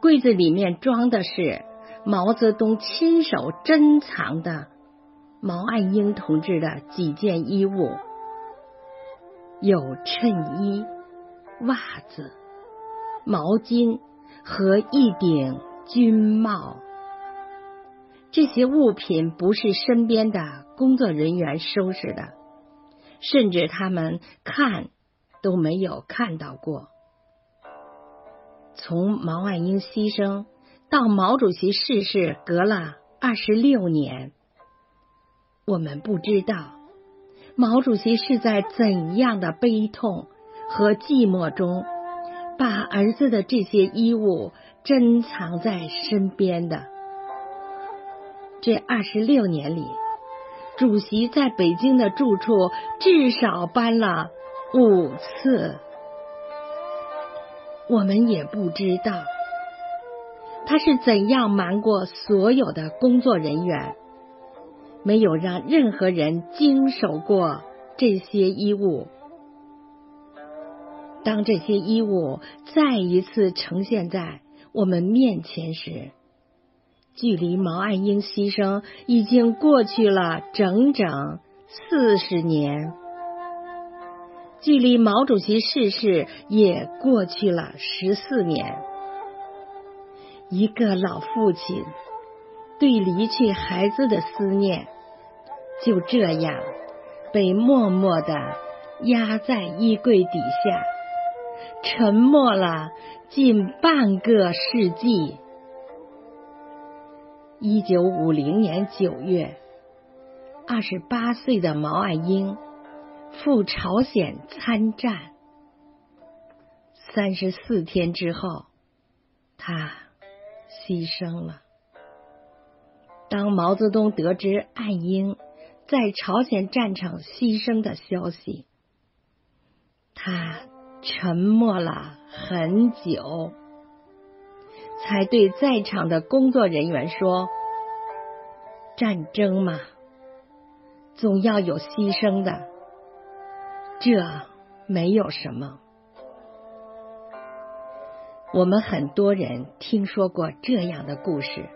柜子里面装的是毛泽东亲手珍藏的。毛岸英同志的几件衣物，有衬衣、袜子、毛巾和一顶军帽。这些物品不是身边的工作人员收拾的，甚至他们看都没有看到过。从毛岸英牺牲到毛主席逝世，隔了二十六年。我们不知道毛主席是在怎样的悲痛和寂寞中，把儿子的这些衣物珍藏在身边的。这二十六年里，主席在北京的住处至少搬了五次。我们也不知道他是怎样瞒过所有的工作人员。没有让任何人经手过这些衣物。当这些衣物再一次呈现在我们面前时，距离毛岸英牺牲已经过去了整整四十年，距离毛主席逝世也过去了十四年。一个老父亲。对离去孩子的思念，就这样被默默的压在衣柜底下，沉默了近半个世纪。一九五零年九月，二十八岁的毛岸英赴朝鲜参战，三十四天之后，他牺牲了。当毛泽东得知岸英在朝鲜战场牺牲的消息，他沉默了很久，才对在场的工作人员说：“战争嘛，总要有牺牲的，这没有什么。”我们很多人听说过这样的故事。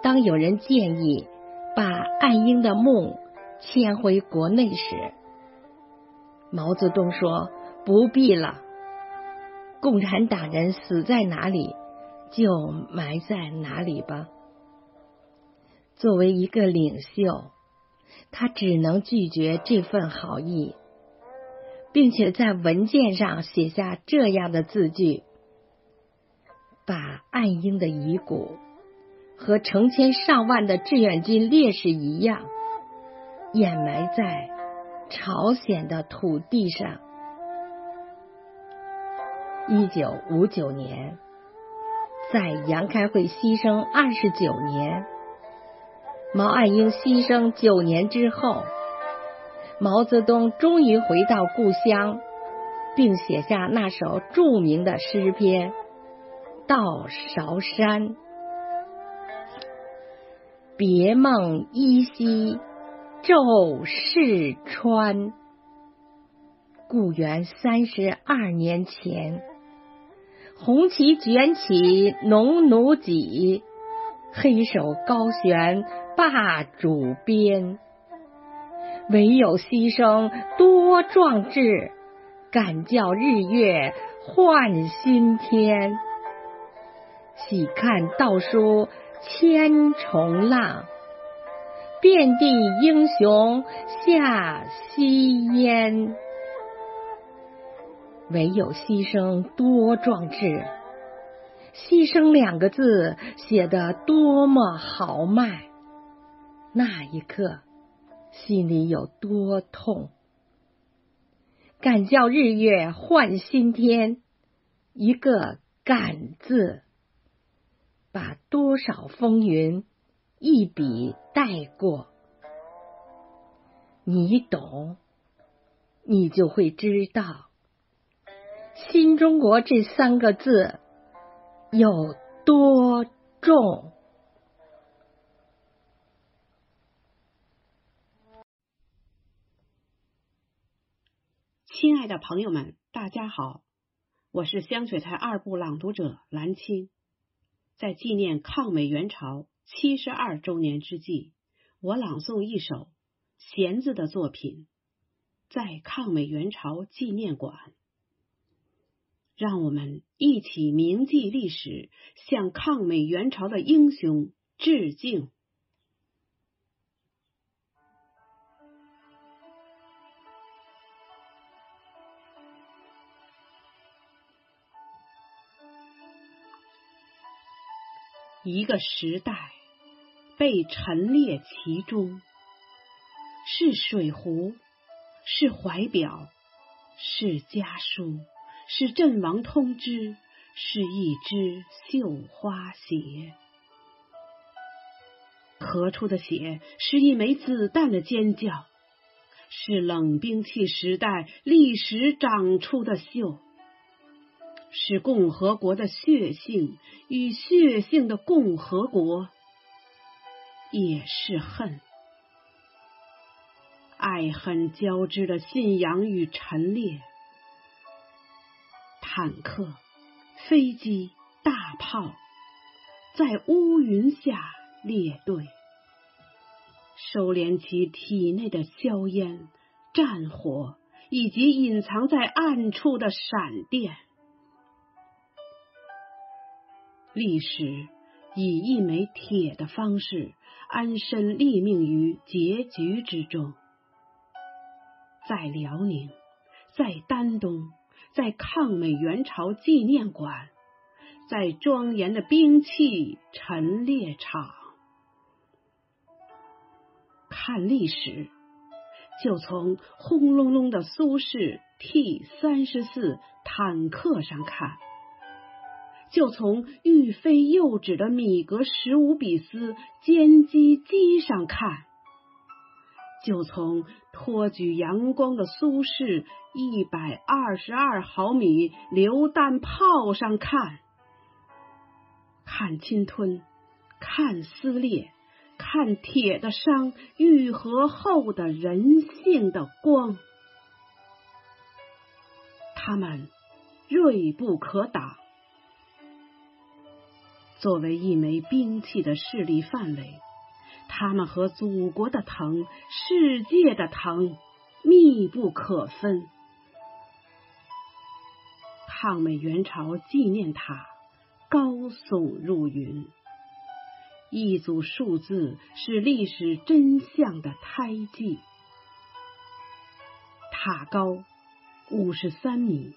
当有人建议把岸英的墓迁回国内时，毛泽东说：“不必了，共产党人死在哪里，就埋在哪里吧。”作为一个领袖，他只能拒绝这份好意，并且在文件上写下这样的字句：“把岸英的遗骨。”和成千上万的志愿军烈士一样，掩埋在朝鲜的土地上。一九五九年，在杨开慧牺牲二十九年，毛岸英牺牲九年之后，毛泽东终于回到故乡，并写下那首著名的诗篇《到韶山》。别梦依稀骤逝川，故园三十二年前，红旗卷起农奴戟，黑手高悬霸主鞭。唯有牺牲多壮志，敢叫日月换新天。喜看道书。千重浪，遍地英雄下夕烟。唯有牺牲多壮志。牺牲两个字写得多么豪迈，那一刻心里有多痛。敢叫日月换新天，一个敢字，把多少风云一笔带过。你懂，你就会知道，新中国这三个字。有多重？
亲爱的朋友们，大家好，我是香雪台二部朗读者兰青。在纪念抗美援朝七十二周年之际，我朗诵一首弦子的作品，在抗美援朝纪念馆。让我们一起铭记历史，向抗美援朝的英雄致敬。一个时代被陈列其中，是水壶，是怀表，是家书。是阵亡通知，是一只绣花鞋，咳出的血是一枚子弹的尖叫，是冷兵器时代历史长出的锈，是共和国的血性与血性的共和国，也是恨，爱恨交织的信仰与陈列。坦克、飞机、大炮在乌云下列队，收敛其体内的硝烟、战火，以及隐藏在暗处的闪电。历史以一枚铁的方式安身立命于结局之中，在辽宁，在丹东。在抗美援朝纪念馆，在庄严的兵器陈列场看历史，就从轰隆隆的苏式 T 三十四坦克上看，就从欲飞又止的米格十五比斯歼击机上看。就从托举阳光的苏式一百二十二毫米榴弹炮上看，看侵吞，看撕裂，看铁的伤愈合后的人性的光。他们锐不可挡，作为一枚兵器的势力范围。他们和祖国的疼、世界的疼密不可分。抗美援朝纪念塔高耸入云，一组数字是历史真相的胎记。塔高五十三米，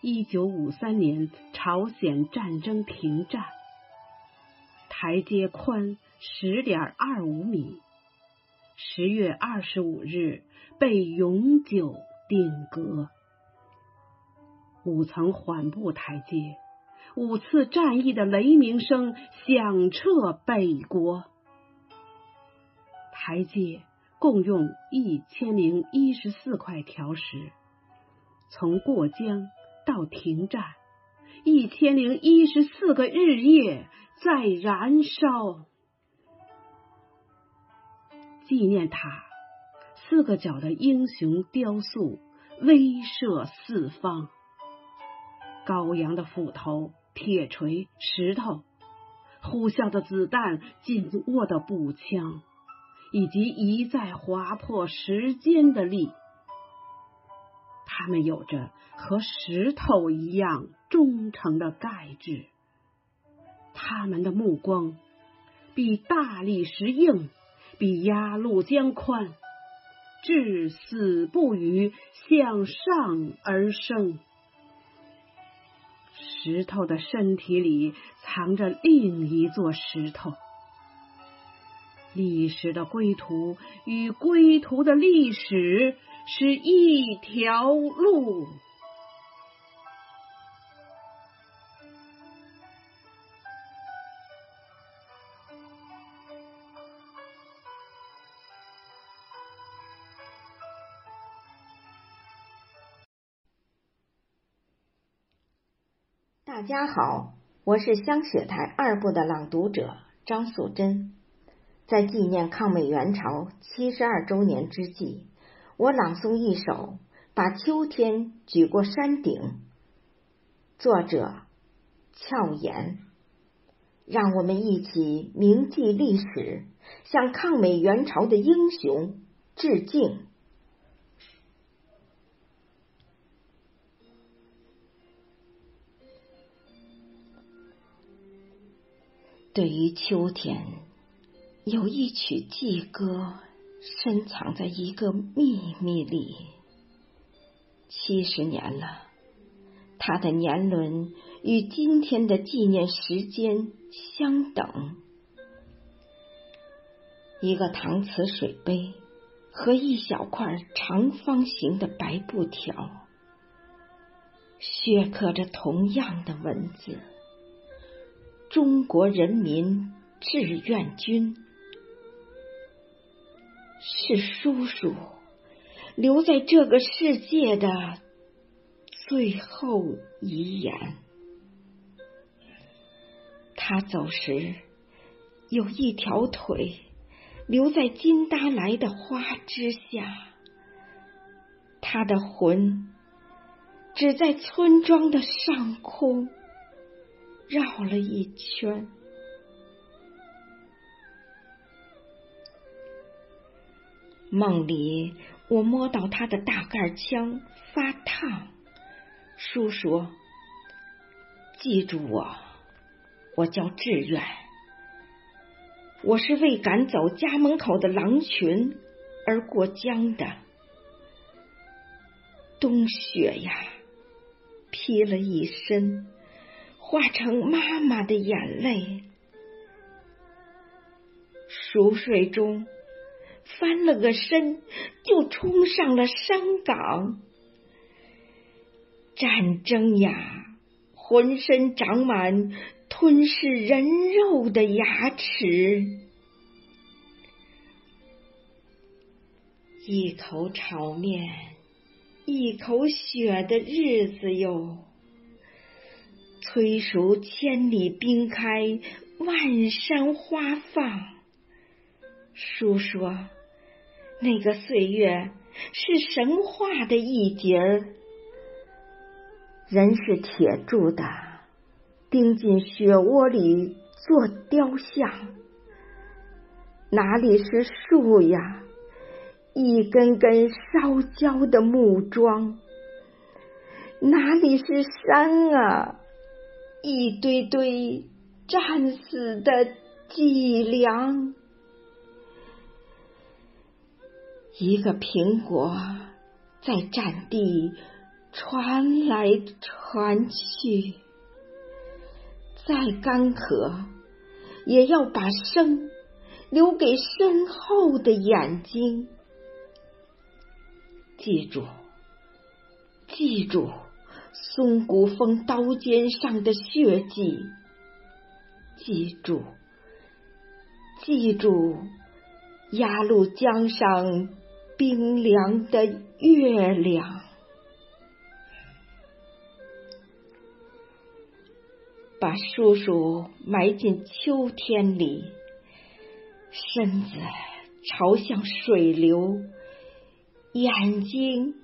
一九五三年朝鲜战争停战，台阶宽。十点二五米，十月二十五日被永久定格。五层缓步台阶，五次战役的雷鸣声响彻北国。台阶共用一千零一十四块条石，从过江到停战，一千零一十四个日夜在燃烧。纪念塔，四个角的英雄雕塑威慑四方。高扬的斧头、铁锤、石头，呼啸的子弹、紧握的步枪，以及一再划破时间的力，他们有着和石头一样忠诚的钙质。他们的目光比大理石硬。比鸭绿江宽，至死不渝，向上而生。石头的身体里藏着另一座石头。历史的归途与归途的历史是一条路。
大家好，我是香雪台二部的朗读者张素贞。在纪念抗美援朝七十二周年之际，我朗诵一首《把秋天举过山顶》，作者俏妍。让我们一起铭记历史，向抗美援朝的英雄致敬。对于秋天，有一曲祭歌深藏在一个秘密里。七十年了，它的年轮与今天的纪念时间相等。一个搪瓷水杯和一小块长方形的白布条，镌刻着同样的文字。中国人民志愿军是叔叔留在这个世界的最后遗言。他走时有一条腿留在金达莱的花枝下，他的魂只在村庄的上空。绕了一圈，梦里我摸到他的大盖枪发烫。叔说：“记住我，我叫志远，我是为赶走家门口的狼群而过江的。冬雪呀，披了一身。”化成妈妈的眼泪，熟睡中翻了个身，就冲上了山岗。战争呀，浑身长满吞噬人肉的牙齿，一口炒面，一口血的日子哟。催熟千里冰开，万山花放。书说，那个岁月是神话的一节儿，人是铁铸的，钉进雪窝里做雕像。哪里是树呀？一根根烧焦的木桩。哪里是山啊？一堆堆战死的脊梁，一个苹果在战地传来传去，再干渴也要把生留给身后的眼睛。记住，记住。松骨峰刀尖上的血迹，记住，记住，鸭绿江上冰凉的月亮，把叔叔埋进秋天里，身子朝向水流，眼睛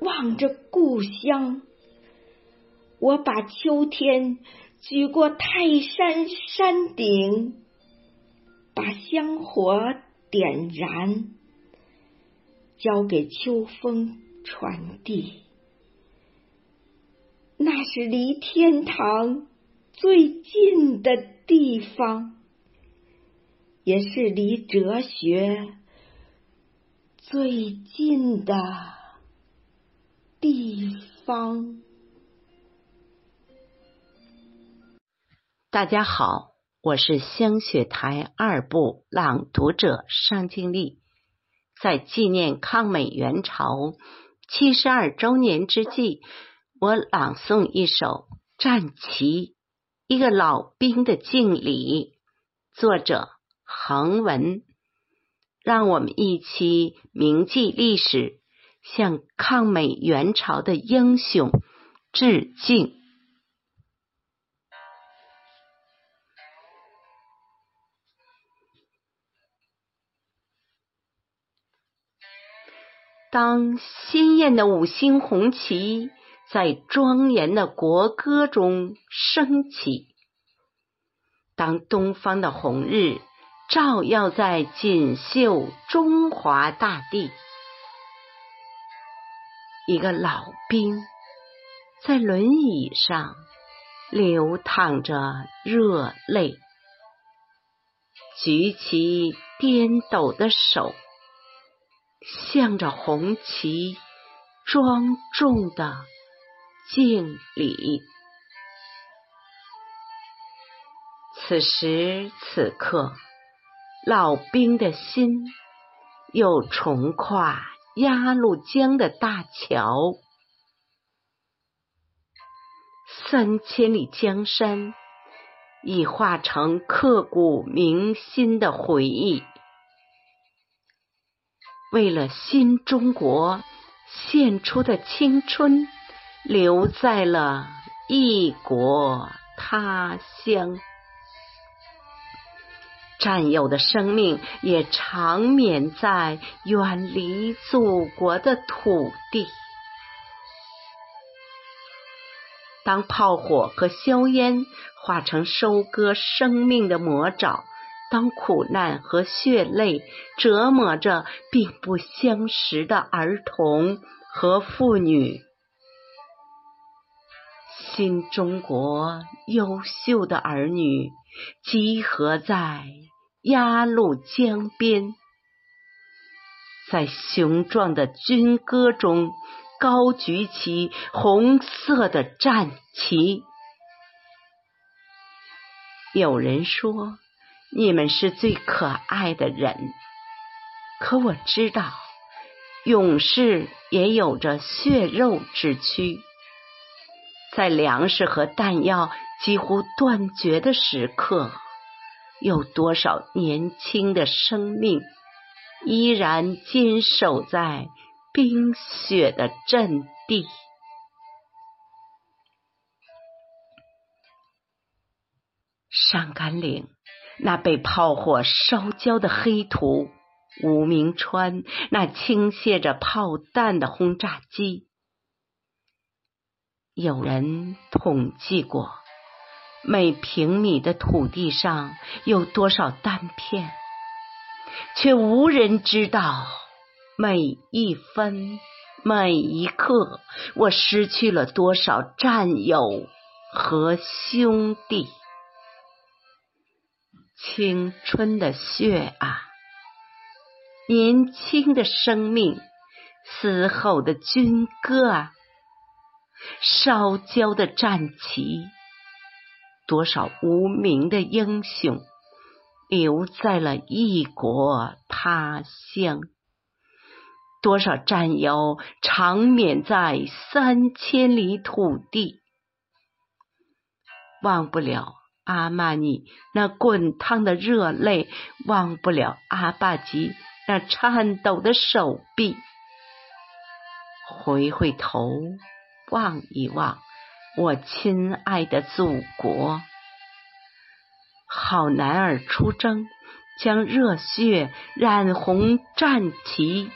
望着故乡。我把秋天举过泰山山顶，把香火点燃，交给秋风传递。那是离天堂最近的地方，也是离哲学最近的地方。
大家好，我是香雪台二部朗读者尚静丽。在纪念抗美援朝七十二周年之际，我朗诵一首《战旗》，一个老兵的敬礼。作者恒文。让我们一起铭记历史，向抗美援朝的英雄致敬。当鲜艳的五星红旗在庄严的国歌中升起，当东方的红日照耀在锦绣中华大地，一个老兵在轮椅上流淌着热泪，举起颠抖的手。向着红旗庄重的敬礼。此时此刻，老兵的心又重跨鸭绿江的大桥，三千里江山已化成刻骨铭心的回忆。为了新中国献出的青春，留在了异国他乡；战友的生命也长眠在远离祖国的土地。当炮火和硝烟化成收割生命的魔爪。当苦难和血泪折磨着并不相识的儿童和妇女，新中国优秀的儿女集合在鸭绿江边，在雄壮的军歌中高举起红色的战旗。有人说。你们是最可爱的人，可我知道，勇士也有着血肉之躯。在粮食和弹药几乎断绝的时刻，有多少年轻的生命依然坚守在冰雪的阵地？上甘岭。那被炮火烧焦的黑土，无名川那倾泻着炮弹的轰炸机，有人统计过，每平米的土地上有多少弹片，却无人知道每一分每一刻，我失去了多少战友和兄弟。青春的血啊，年轻的生命，嘶吼的军歌啊，烧焦的战旗，多少无名的英雄留在了异国他乡，多少战友长眠在三千里土地，忘不了。阿玛尼那滚烫的热泪，忘不了阿巴吉那颤抖的手臂。回回头，望一望我亲爱的祖国。好男儿出征，将热血染红战旗。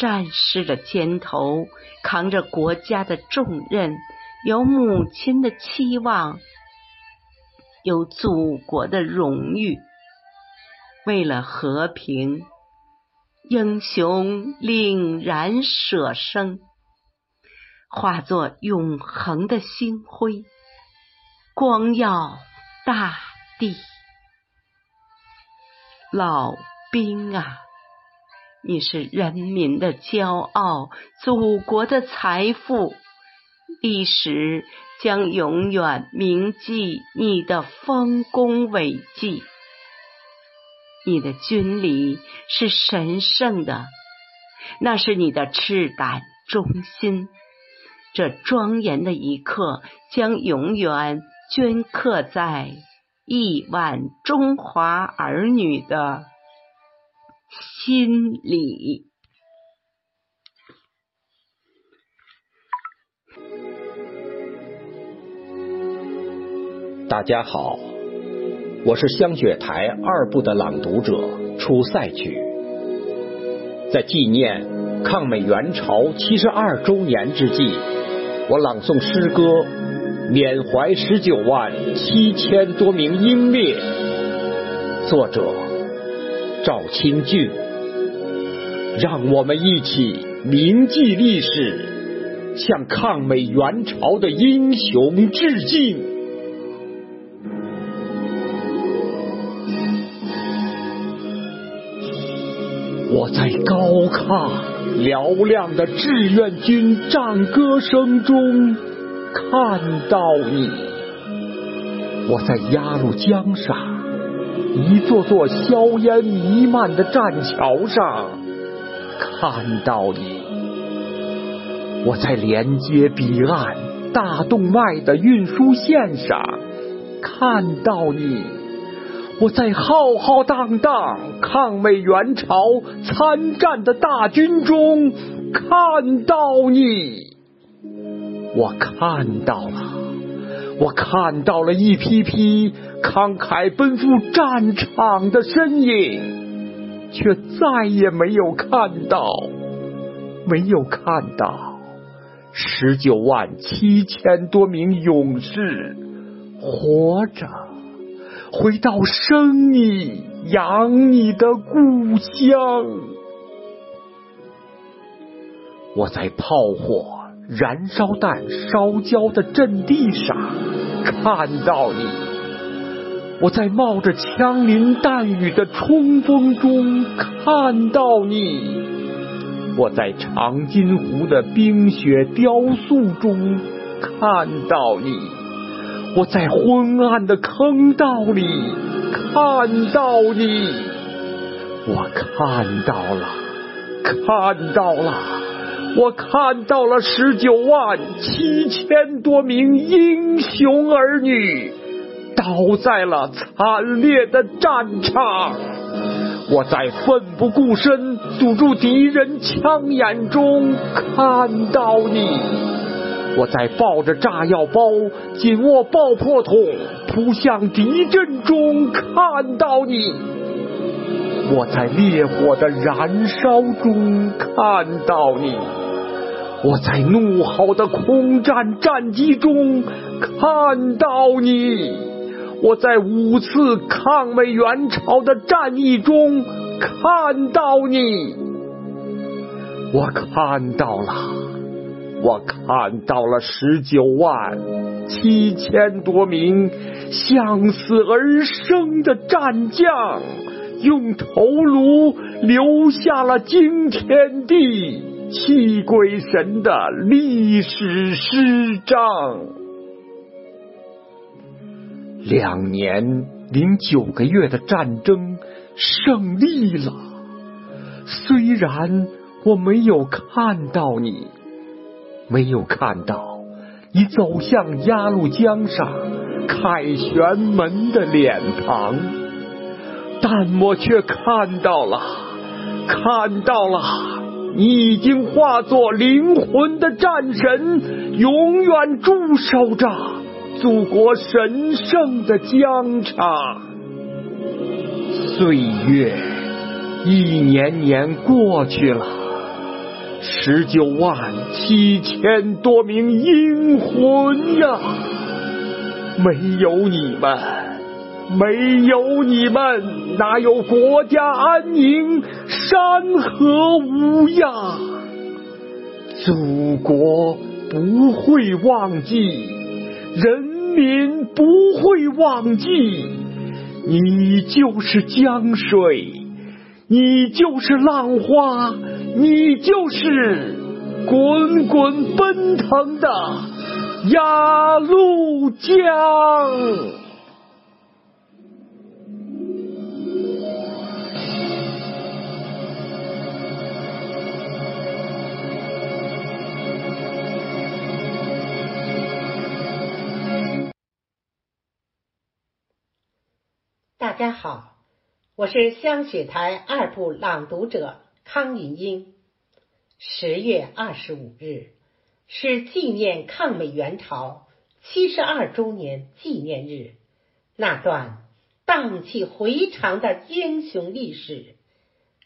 战士的肩头扛着国家的重任，有母亲的期望。有祖国的荣誉，为了和平，英雄凛然舍生，化作永恒的星辉，光耀大地。老兵啊，你是人民的骄傲，祖国的财富，历史将永远铭记你的丰功伟绩。你的军礼是神圣的，那是你的赤胆忠心。这庄严的一刻将永远镌刻在亿万中华儿女的心里。
大家好，我是香雪台二部的朗读者出塞曲，在纪念抗美援朝七十二周年之际，我朗诵诗歌，缅怀十九万七千多名英烈。作者赵清俊，让我们一起铭记历史，向抗美援朝的英雄致敬。我在高亢嘹亮的志愿军战歌声中看到你，我在鸭绿江上一座座硝烟弥漫的栈桥上看到你，我在连接彼岸大动脉的运输线上看到你。我在浩浩荡荡抗美援朝参战的大军中看到你，我看到了，我看到了一批批慷慨奔赴战场的身影，却再也没有看到，没有看到十九万七千多名勇士活着。回到生你养你的故乡，我在炮火、燃烧弹烧焦的阵地上看到你；我在冒着枪林弹雨的冲锋中看到你；我在长津湖的冰雪雕塑中看到你。我在昏暗的坑道里看到你，我看到了，看到了，我看到了十九万七千多名英雄儿女倒在了惨烈的战场。我在奋不顾身堵住敌人枪眼中看到你。我在抱着炸药包、紧握爆破筒扑向敌阵中看到你；我在烈火的燃烧中看到你；我在怒吼的空战战机中看到你；我在五次抗美援朝的战役中看到你。我看到了。我看到了十九万七千多名向死而生的战将，用头颅留下了惊天地、泣鬼神的历史诗章。两年零九个月的战争胜利了，虽然我没有看到你。没有看到你走向鸭绿江上凯旋门的脸庞，但我却看到了，看到了你已经化作灵魂的战神，永远驻守着祖国神圣的疆场。岁月一年年过去了。十九万七千多名英魂呀！没有你们，没有你们，哪有国家安宁，山河无恙？祖国不会忘记，人民不会忘记，你就是江水。你就是浪花，你就是滚滚奔腾的鸭绿江。
大家好，我是香雪台二部朗读者康云英。十月二十五日是纪念抗美援朝七十二周年纪念日，那段荡气回肠的英雄历史，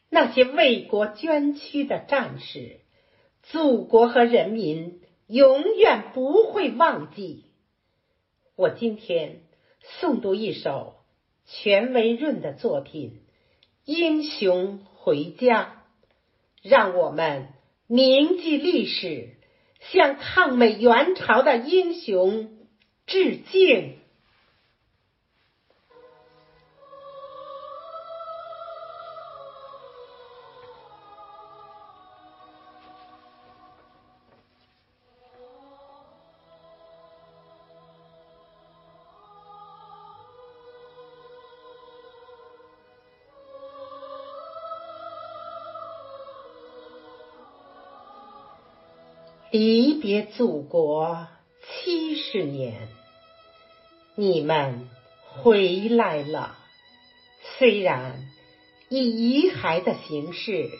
那些为国捐躯的战士，祖国和人民永远不会忘记。我今天诵读一首。权维润的作品《英雄回家》，让我们铭记历史，向抗美援朝的英雄致敬。离别祖国七十年，你们回来了。虽然以遗骸的形式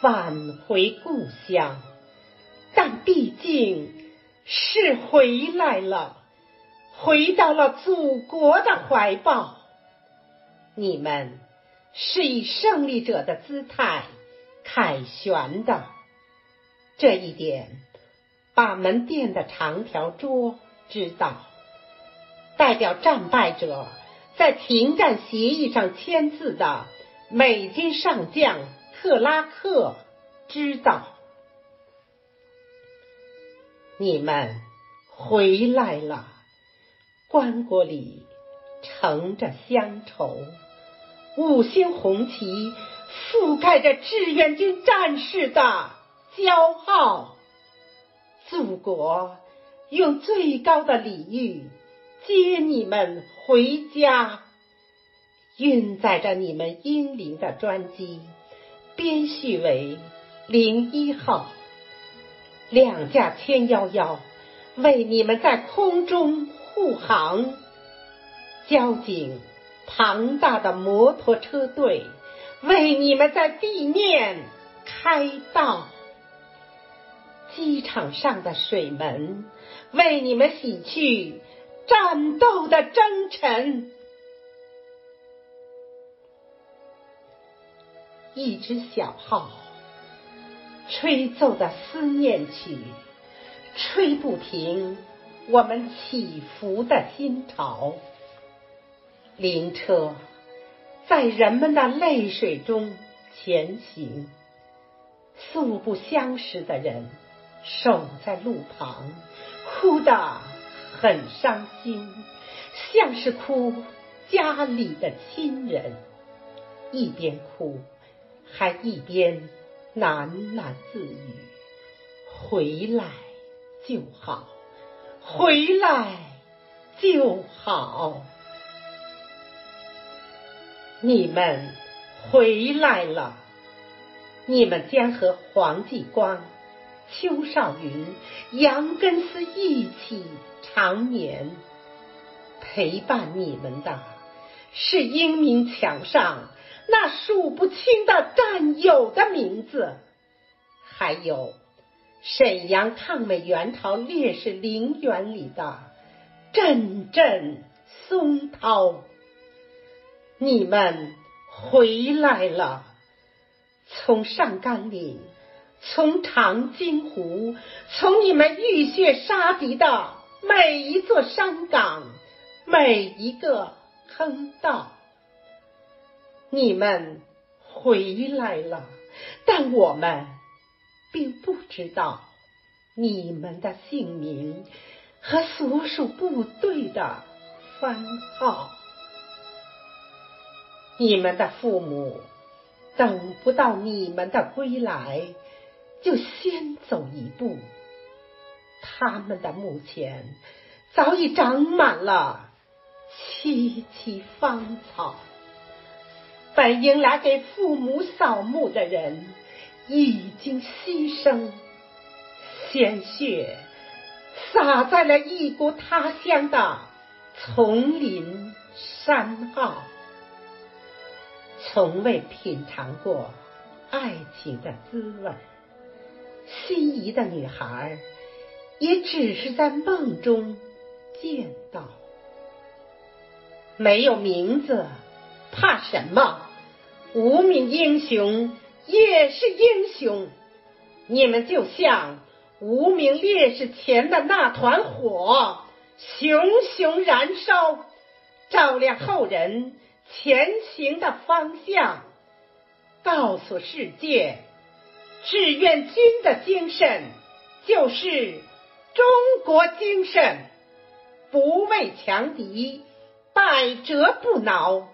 返回故乡，但毕竟是回来了，回到了祖国的怀抱。你们是以胜利者的姿态凯旋的，这一点。把门店的长条桌知道，代表战败者在停战协议上签字的美军上将克拉克知道，你们回来了，棺椁里盛着乡愁，五星红旗覆盖着志愿军战士的骄傲。祖国用最高的礼遇接你们回家，运载着你们英灵的专机，编序为零一号，两架歼幺幺为你们在空中护航，交警庞大的摩托车队为你们在地面开道。机场上的水门为你们洗去战斗的征尘，一支小号吹奏的思念曲，吹不停我们起伏的心潮。灵车在人们的泪水中前行，素不相识的人。守在路旁，哭得很伤心，像是哭家里的亲人。一边哭，还一边喃喃自语：“回来就好，回来就好。”你们回来了，你们将和黄继光。邱少云、杨根思一起长眠，陪伴你们的是英名墙上那数不清的战友的名字，还有沈阳抗美援朝烈士陵园里的阵阵松涛。你们回来了，从上甘岭。从长津湖，从你们浴血杀敌的每一座山岗，每一个坑道，你们回来了，但我们并不知道你们的姓名和所属部队的番号。你们的父母等不到你们的归来。就先走一步，他们的墓前早已长满了萋萋芳草。本应来给父母扫墓的人已经牺牲，鲜血洒在了异国他乡的丛林山坳。从未品尝过爱情的滋味，心仪的女孩也只是在梦中见到。没有名字，怕什么？无名英雄也是英雄。你们就像无名烈士前的那团火，熊熊燃烧，照亮后人前行的方向，告诉世界，志愿军的精神就是中国精神，不畏强敌，百折不挠。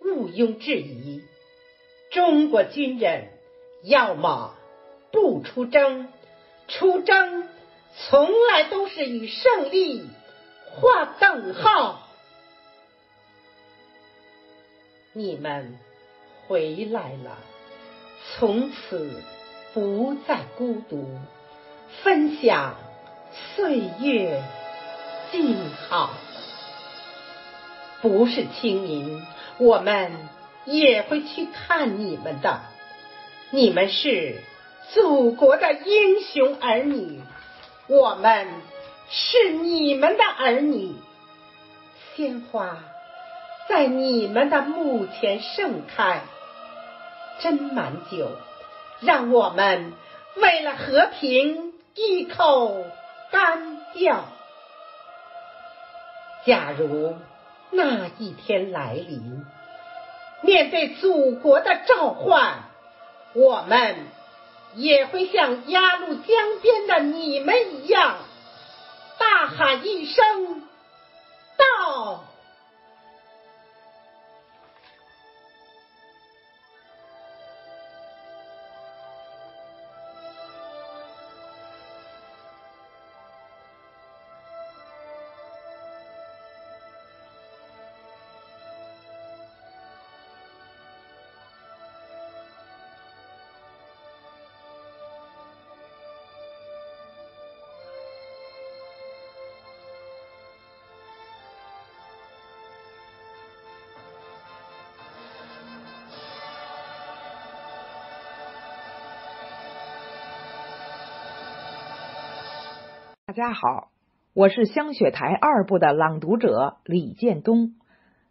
毋庸置疑，中国军人要么不出征，出征从来都是与胜利划等号。你们回来了，从此不再孤独，分享岁月静好。不是清明。我们也会去看你们的，你们是祖国的英雄儿女，我们是你们的儿女。鲜花在你们的墓前盛开，斟满酒，让我们为了和平一口干掉。假如。那一天来临，面对祖国的召唤，我们也会像鸭绿江边的你们一样，大喊一声：“到！”
大家好，我是香雪台二部的朗读者李建东。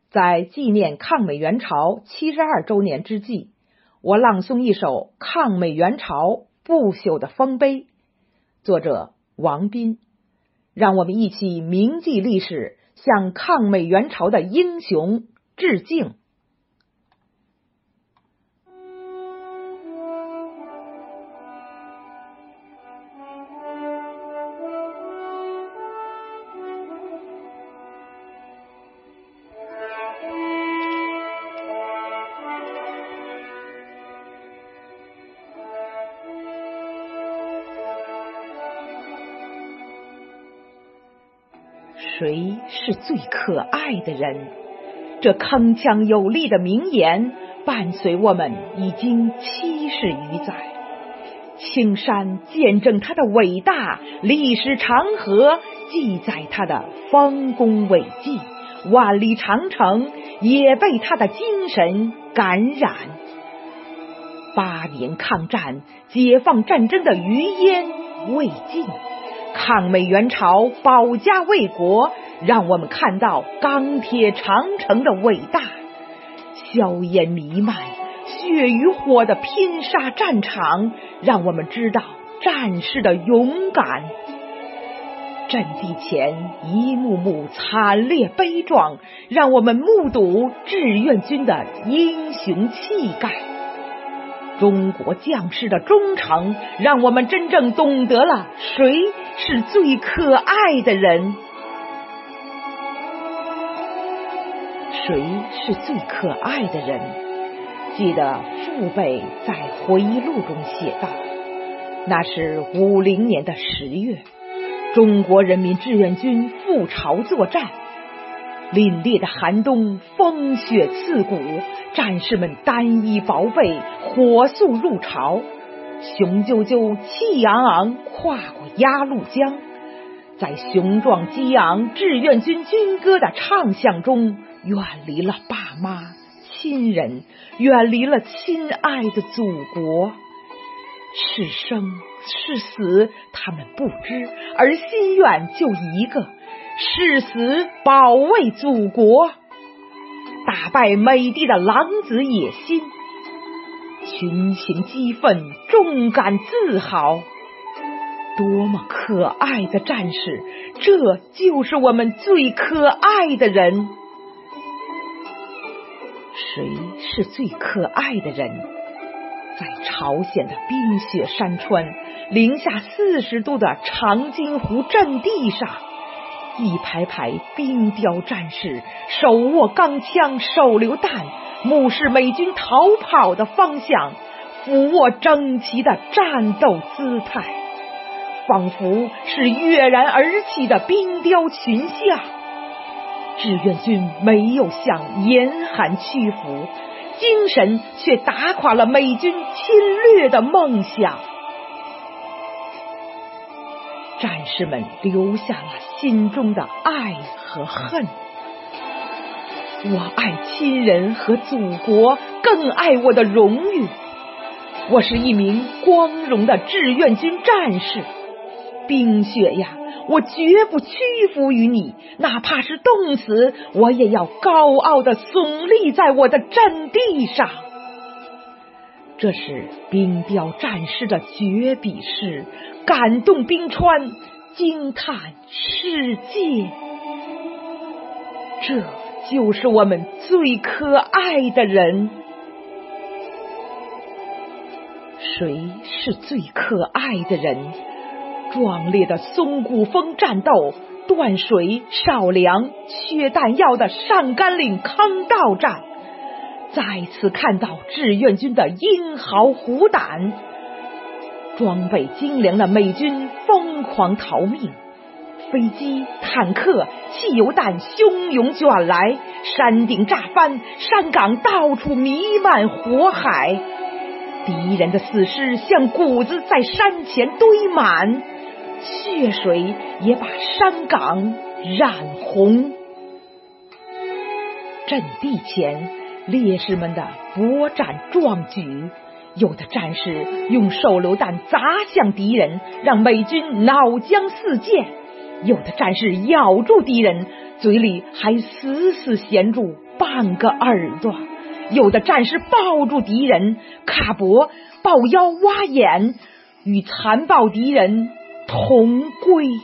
在纪念抗美援朝七十二周年之际，我朗诵一首抗美援朝不朽的丰碑，作者王斌。让我们一起铭记历史，向抗美援朝的英雄致敬。最可爱的人？这铿锵有力的名言伴随我们已经七十余载。青山见证他的伟大，历史长河记载他的丰功伟绩，万里长城也被他的精神感染。八年抗战，解放战争的余烟未尽。抗美援朝，保家卫国，让我们看到钢铁长城的伟大；硝烟弥漫、血与火的拼杀战场，让我们知道战士的勇敢。阵地前一幕幕惨烈悲壮，让我们目睹志愿军的英雄气概。中国将士的忠诚，让我们真正懂得了谁是最可爱的人。谁是最可爱的人？记得父辈在回忆录中写道：那是五零年的十月，中国人民志愿军赴朝作战，凛冽的寒冬，风雪刺骨，战士们单衣薄被，火速入朝，雄赳赳，气昂昂，跨过鸭绿江，在雄壮激昂志愿军军歌的唱响中，远离了爸妈、亲人，远离了亲爱的祖国，是生。是死，他们不知，而心愿就一个：誓死保卫祖国，打败美帝的狼子野心。群情激愤，重感自豪。多么可爱的战士！这就是我们最可爱的人。谁是最可爱的人？在朝鲜的冰雪山川、零下四十度的长津湖阵地上，一排排冰雕战士手握钢枪、手榴弹，目视美军逃跑的方向，俯卧整齐的战斗姿态，仿佛是跃然而起的冰雕群像。志愿军没有向严寒屈服。精神却打垮了美军侵略的梦想，战士们留下了心中的爱和恨。我爱亲人和祖国，更爱我的荣誉。我是一名光荣的志愿军战士。冰雪呀！我绝不屈服于你，哪怕是冻死，我也要高傲的耸立在我的阵地上。这是冰雕战士的绝笔诗，感动冰川，惊叹世界。这就是我们最可爱的人。谁是最可爱的人？壮烈的松骨峰战斗，断水、少粮、缺弹药的上甘岭坑道战，再次看到志愿军的英豪虎胆。装备精良的美军疯狂逃命，飞机、坦克、汽油弹汹涌卷来，山顶炸翻，山岗到处弥漫火海，敌人的死尸像谷子在山前堆满。血水也把山岗染红。阵地前，烈士们的搏战壮举，有的战士用手榴弹砸向敌人，让美军脑浆四溅；有的战士咬住敌人，嘴里还死死衔住半个耳朵；有的战士抱住敌人，卡脖、抱腰、挖眼，与残暴敌人。同归，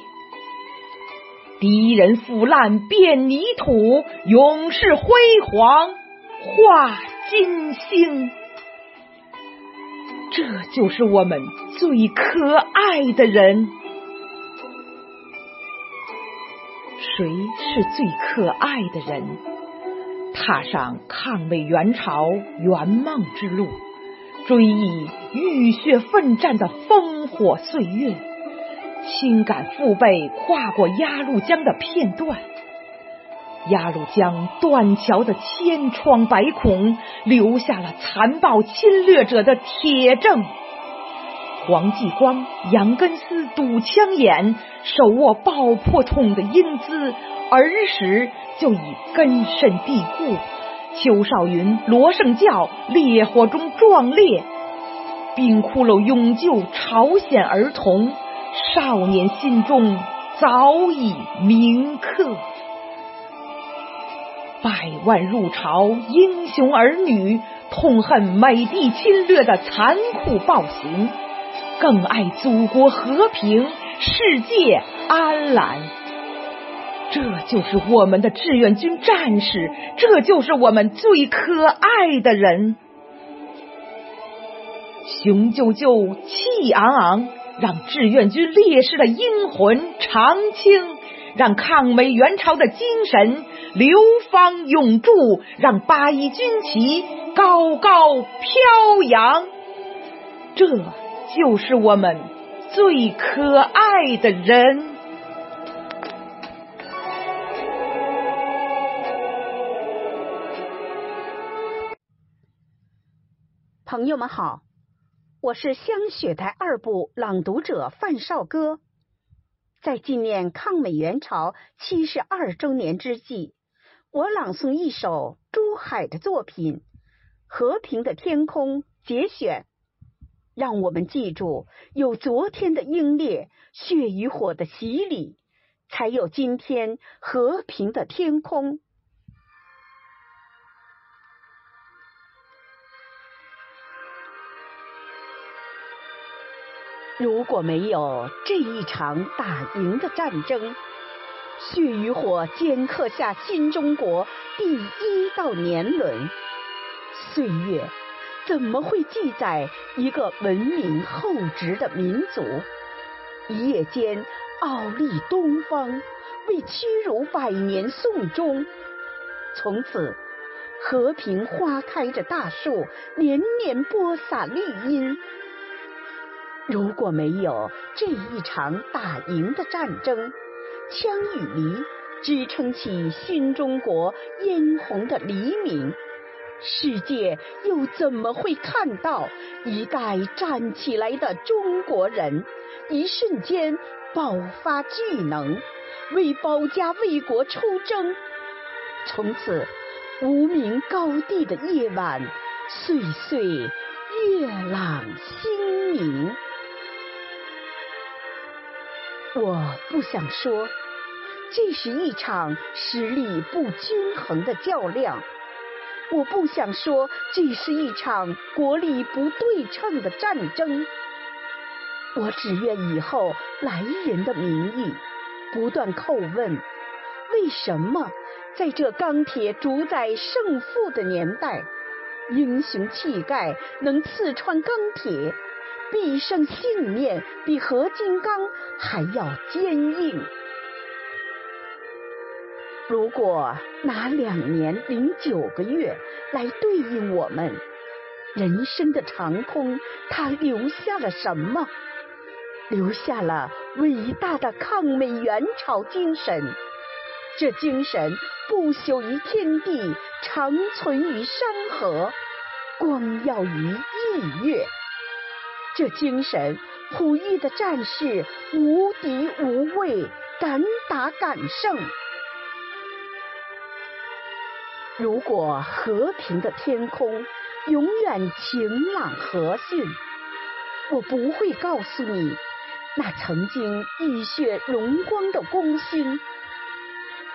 敌人腐烂变泥土，勇士辉煌化金星。这就是我们最可爱的人。谁是最可爱的人？踏上抗美援朝圆梦之路，追忆浴血奋战的烽火岁月。轻感父辈跨过鸭绿江的片段，鸭绿江断桥的千疮百孔，留下了残暴侵略者的铁证。黄继光、杨根思堵枪眼，手握爆破筒的英姿，儿时就已根深蒂固。邱少云、罗盛教烈火中壮烈，冰窟窿永救朝鲜儿童。少年心中早已铭刻，百万入朝英雄儿女痛恨美帝侵略的残酷暴行，更爱祖国和平、世界安澜。这就是我们的志愿军战士，这就是我们最可爱的人，雄赳赳，气昂昂。让志愿军烈士的英魂长青，让抗美援朝的精神流芳永驻，让八一军旗高高飘扬。这就是我们最可爱的人。
朋友们好。我是香雪台二部朗读者范少歌。在纪念抗美援朝七十二周年之际，我朗诵一首朱海的作品《和平的天空》节选。让我们记住，有昨天的英烈、血与火的洗礼，才有今天和平的天空。如果没有这一场打赢的战争，血与火镌刻下新中国第一道年轮，岁月怎么会记载一个文明厚植的民族？一夜间傲立东方，为屈辱百年颂钟。从此，和平花开着大树，年年播撒绿荫。如果没有这一场打赢的战争，枪与犁支撑起新中国嫣红的黎明，世界又怎么会看到一代站起来的中国人，一瞬间爆发巨能，为保家卫国出征？从此，无名高地的夜晚，岁岁月朗星明。我不想说，这是一场实力不均衡的较量；我不想说，这是一场国力不对称的战争。我只愿以后来人的名义，不断叩问：为什么在这钢铁主宰胜负的年代，英雄气概能刺穿钢铁？必胜信念比合金刚还要坚硬。如果拿两年零九个月来对应我们人生的长空，它留下了什么？留下了伟大的抗美援朝精神。这精神不朽于天地，长存于山河，光耀于日月。这精神，虎翼的战士无敌无畏，敢打敢胜。如果和平的天空永远晴朗和煦，我不会告诉你那曾经浴血荣光的功勋。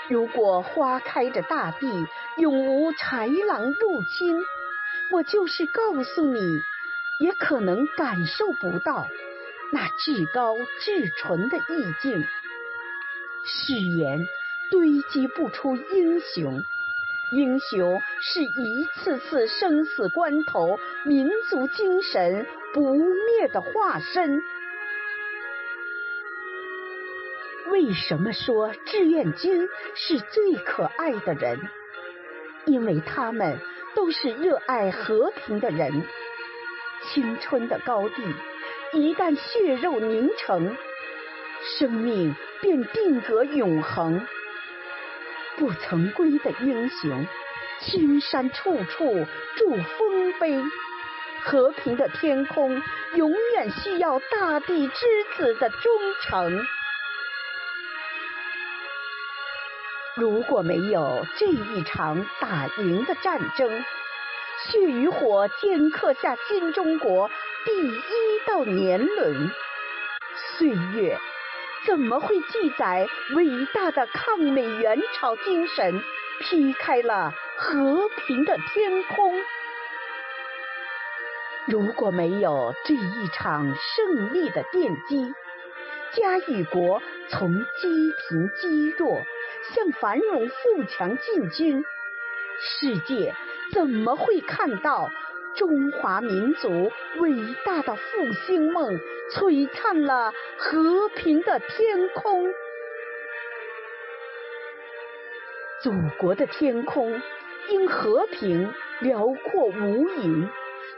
如果花开着大地永无豺狼入侵，我就是告诉你。也可能感受不到那至高至纯的意境。誓言堆积不出英雄，英雄是一次次生死关头民族精神不灭的化身。为什么说志愿军是最可爱的人？因为他们都是热爱和平的人。青春的高地，一旦血肉凝成，生命便定格永恒。不曾归的英雄，青山处处筑丰碑。和平的天空，永远需要大地之子的忠诚。如果没有这一场打赢的战争，血与火镌刻下新中国第一道年轮，岁月怎么会记载伟大的抗美援朝精神？劈开了和平的天空。如果没有这一场胜利的奠基，家与国从积贫积弱向繁荣富强进军，世界。怎么会看到中华民族伟大的复兴梦璀璨了和平的天空？祖国的天空因和平辽阔无垠，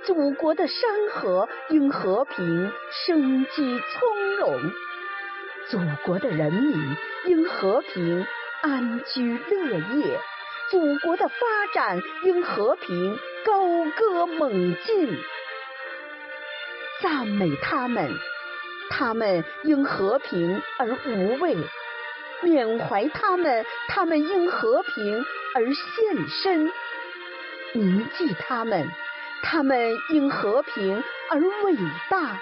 祖国的山河因和平生机从容，祖国的人民因和平安居乐业。祖国的发展因和平高歌猛进，
赞美他们，他们因和平而无畏；缅怀他们，他们因和平而献身；铭记他们，他们因和平而伟大；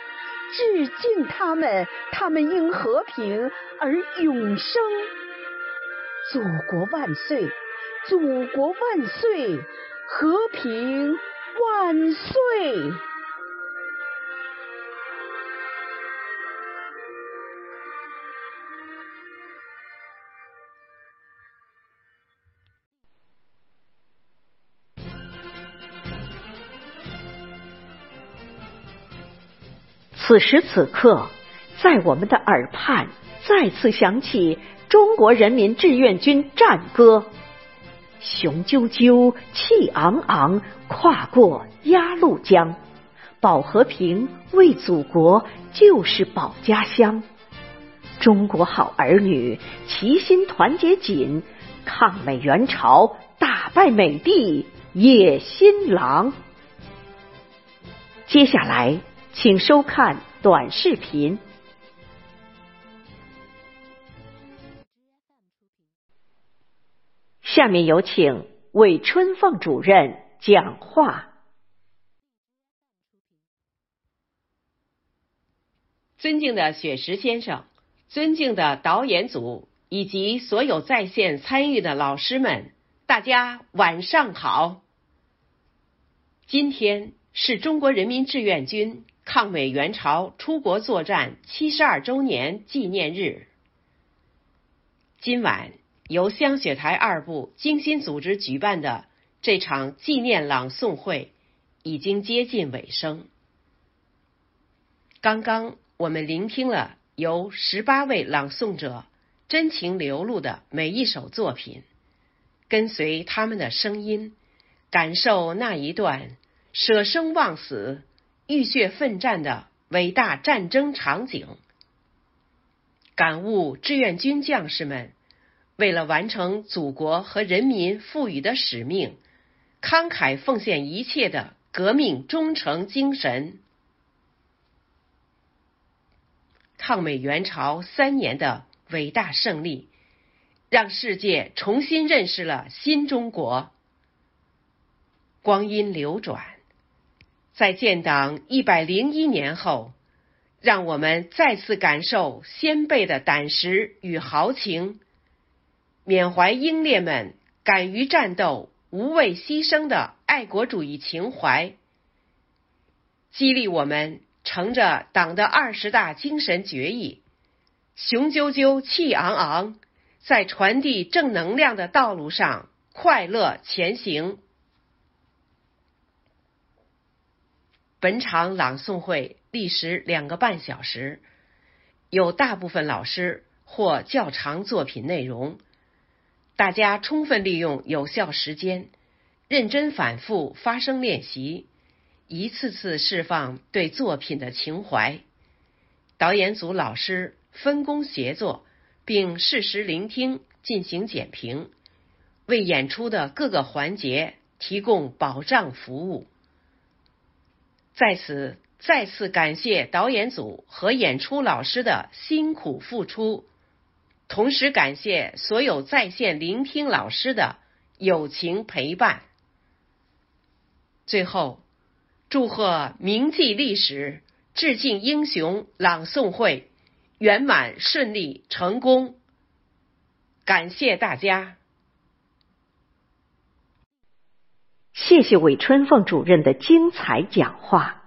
致敬他们，他们因和平而永生。祖国万岁！祖国万岁！和平万岁！
此时此刻，在我们的耳畔再次响起中国人民志愿军战歌，雄赳赳，气昂昂，跨过鸭绿江，保和平，为祖国，就是保家乡。中国好儿女，齐心团结紧，抗美援朝，打败美帝野心狼。接下来，请收看短视频。下面有请韦春凤主任讲话。
尊敬的雪石先生，尊敬的导演组以及所有在线参与的老师们，大家晚上好。今天是中国人民志愿军抗美援朝出国作战七十二周年纪念日。今晚。由香雪台二部精心组织举办的这场纪念朗诵会已经接近尾声。刚刚我们聆听了由十八位朗诵者真情流露的每一首作品，跟随他们的声音，感受那一段舍生忘死、浴血奋战的伟大战争场景，感悟志愿军将士们。为了完成祖国和人民赋予的使命，慷慨奉献一切的革命忠诚精神，抗美援朝三年的伟大胜利，让世界重新认识了新中国。光阴流转，在建党一百零一年后，让我们再次感受先辈的胆识与豪情。缅怀英烈们敢于战斗、无畏牺牲的爱国主义情怀，激励我们乘着党的二十大精神决议，雄赳赳、气昂昂，在传递正能量的道路上快乐前行。本场朗诵会历时两个半小时，有大部分老师或较长作品内容。大家充分利用有效时间，认真反复发声练习，一次次释放对作品的情怀。导演组老师分工协作，并适时聆听进行点评，为演出的各个环节提供保障服务。在此再次感谢导演组和演出老师的辛苦付出。同时感谢所有在线聆听老师的友情陪伴。最后，祝贺铭记历史、致敬英雄朗诵会圆满顺利成功。感谢大家！
谢谢韦春凤主任的精彩讲话。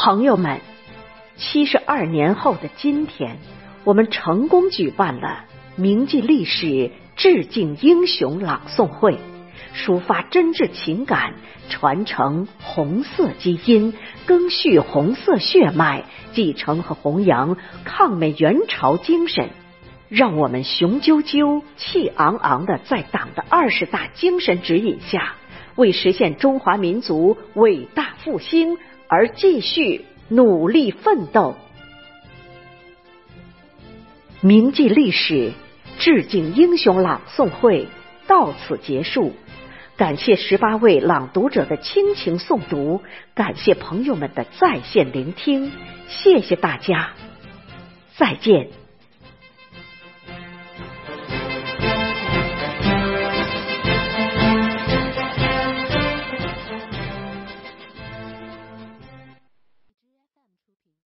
朋友们，七十二年后的今天，我们成功举办了铭记历史、致敬英雄朗诵会，抒发真挚情感，传承红色基因，赓续红色血脉，继承和弘扬抗美援朝精神，让我们雄赳赳、气昂昂的在党的二十大精神指引下，为实现中华民族伟大复兴。而继续努力奋斗。铭记历史，致敬英雄朗诵会到此结束。感谢十八位朗读者的倾情诵读，感谢朋友们的在线聆听，谢谢大家，再见。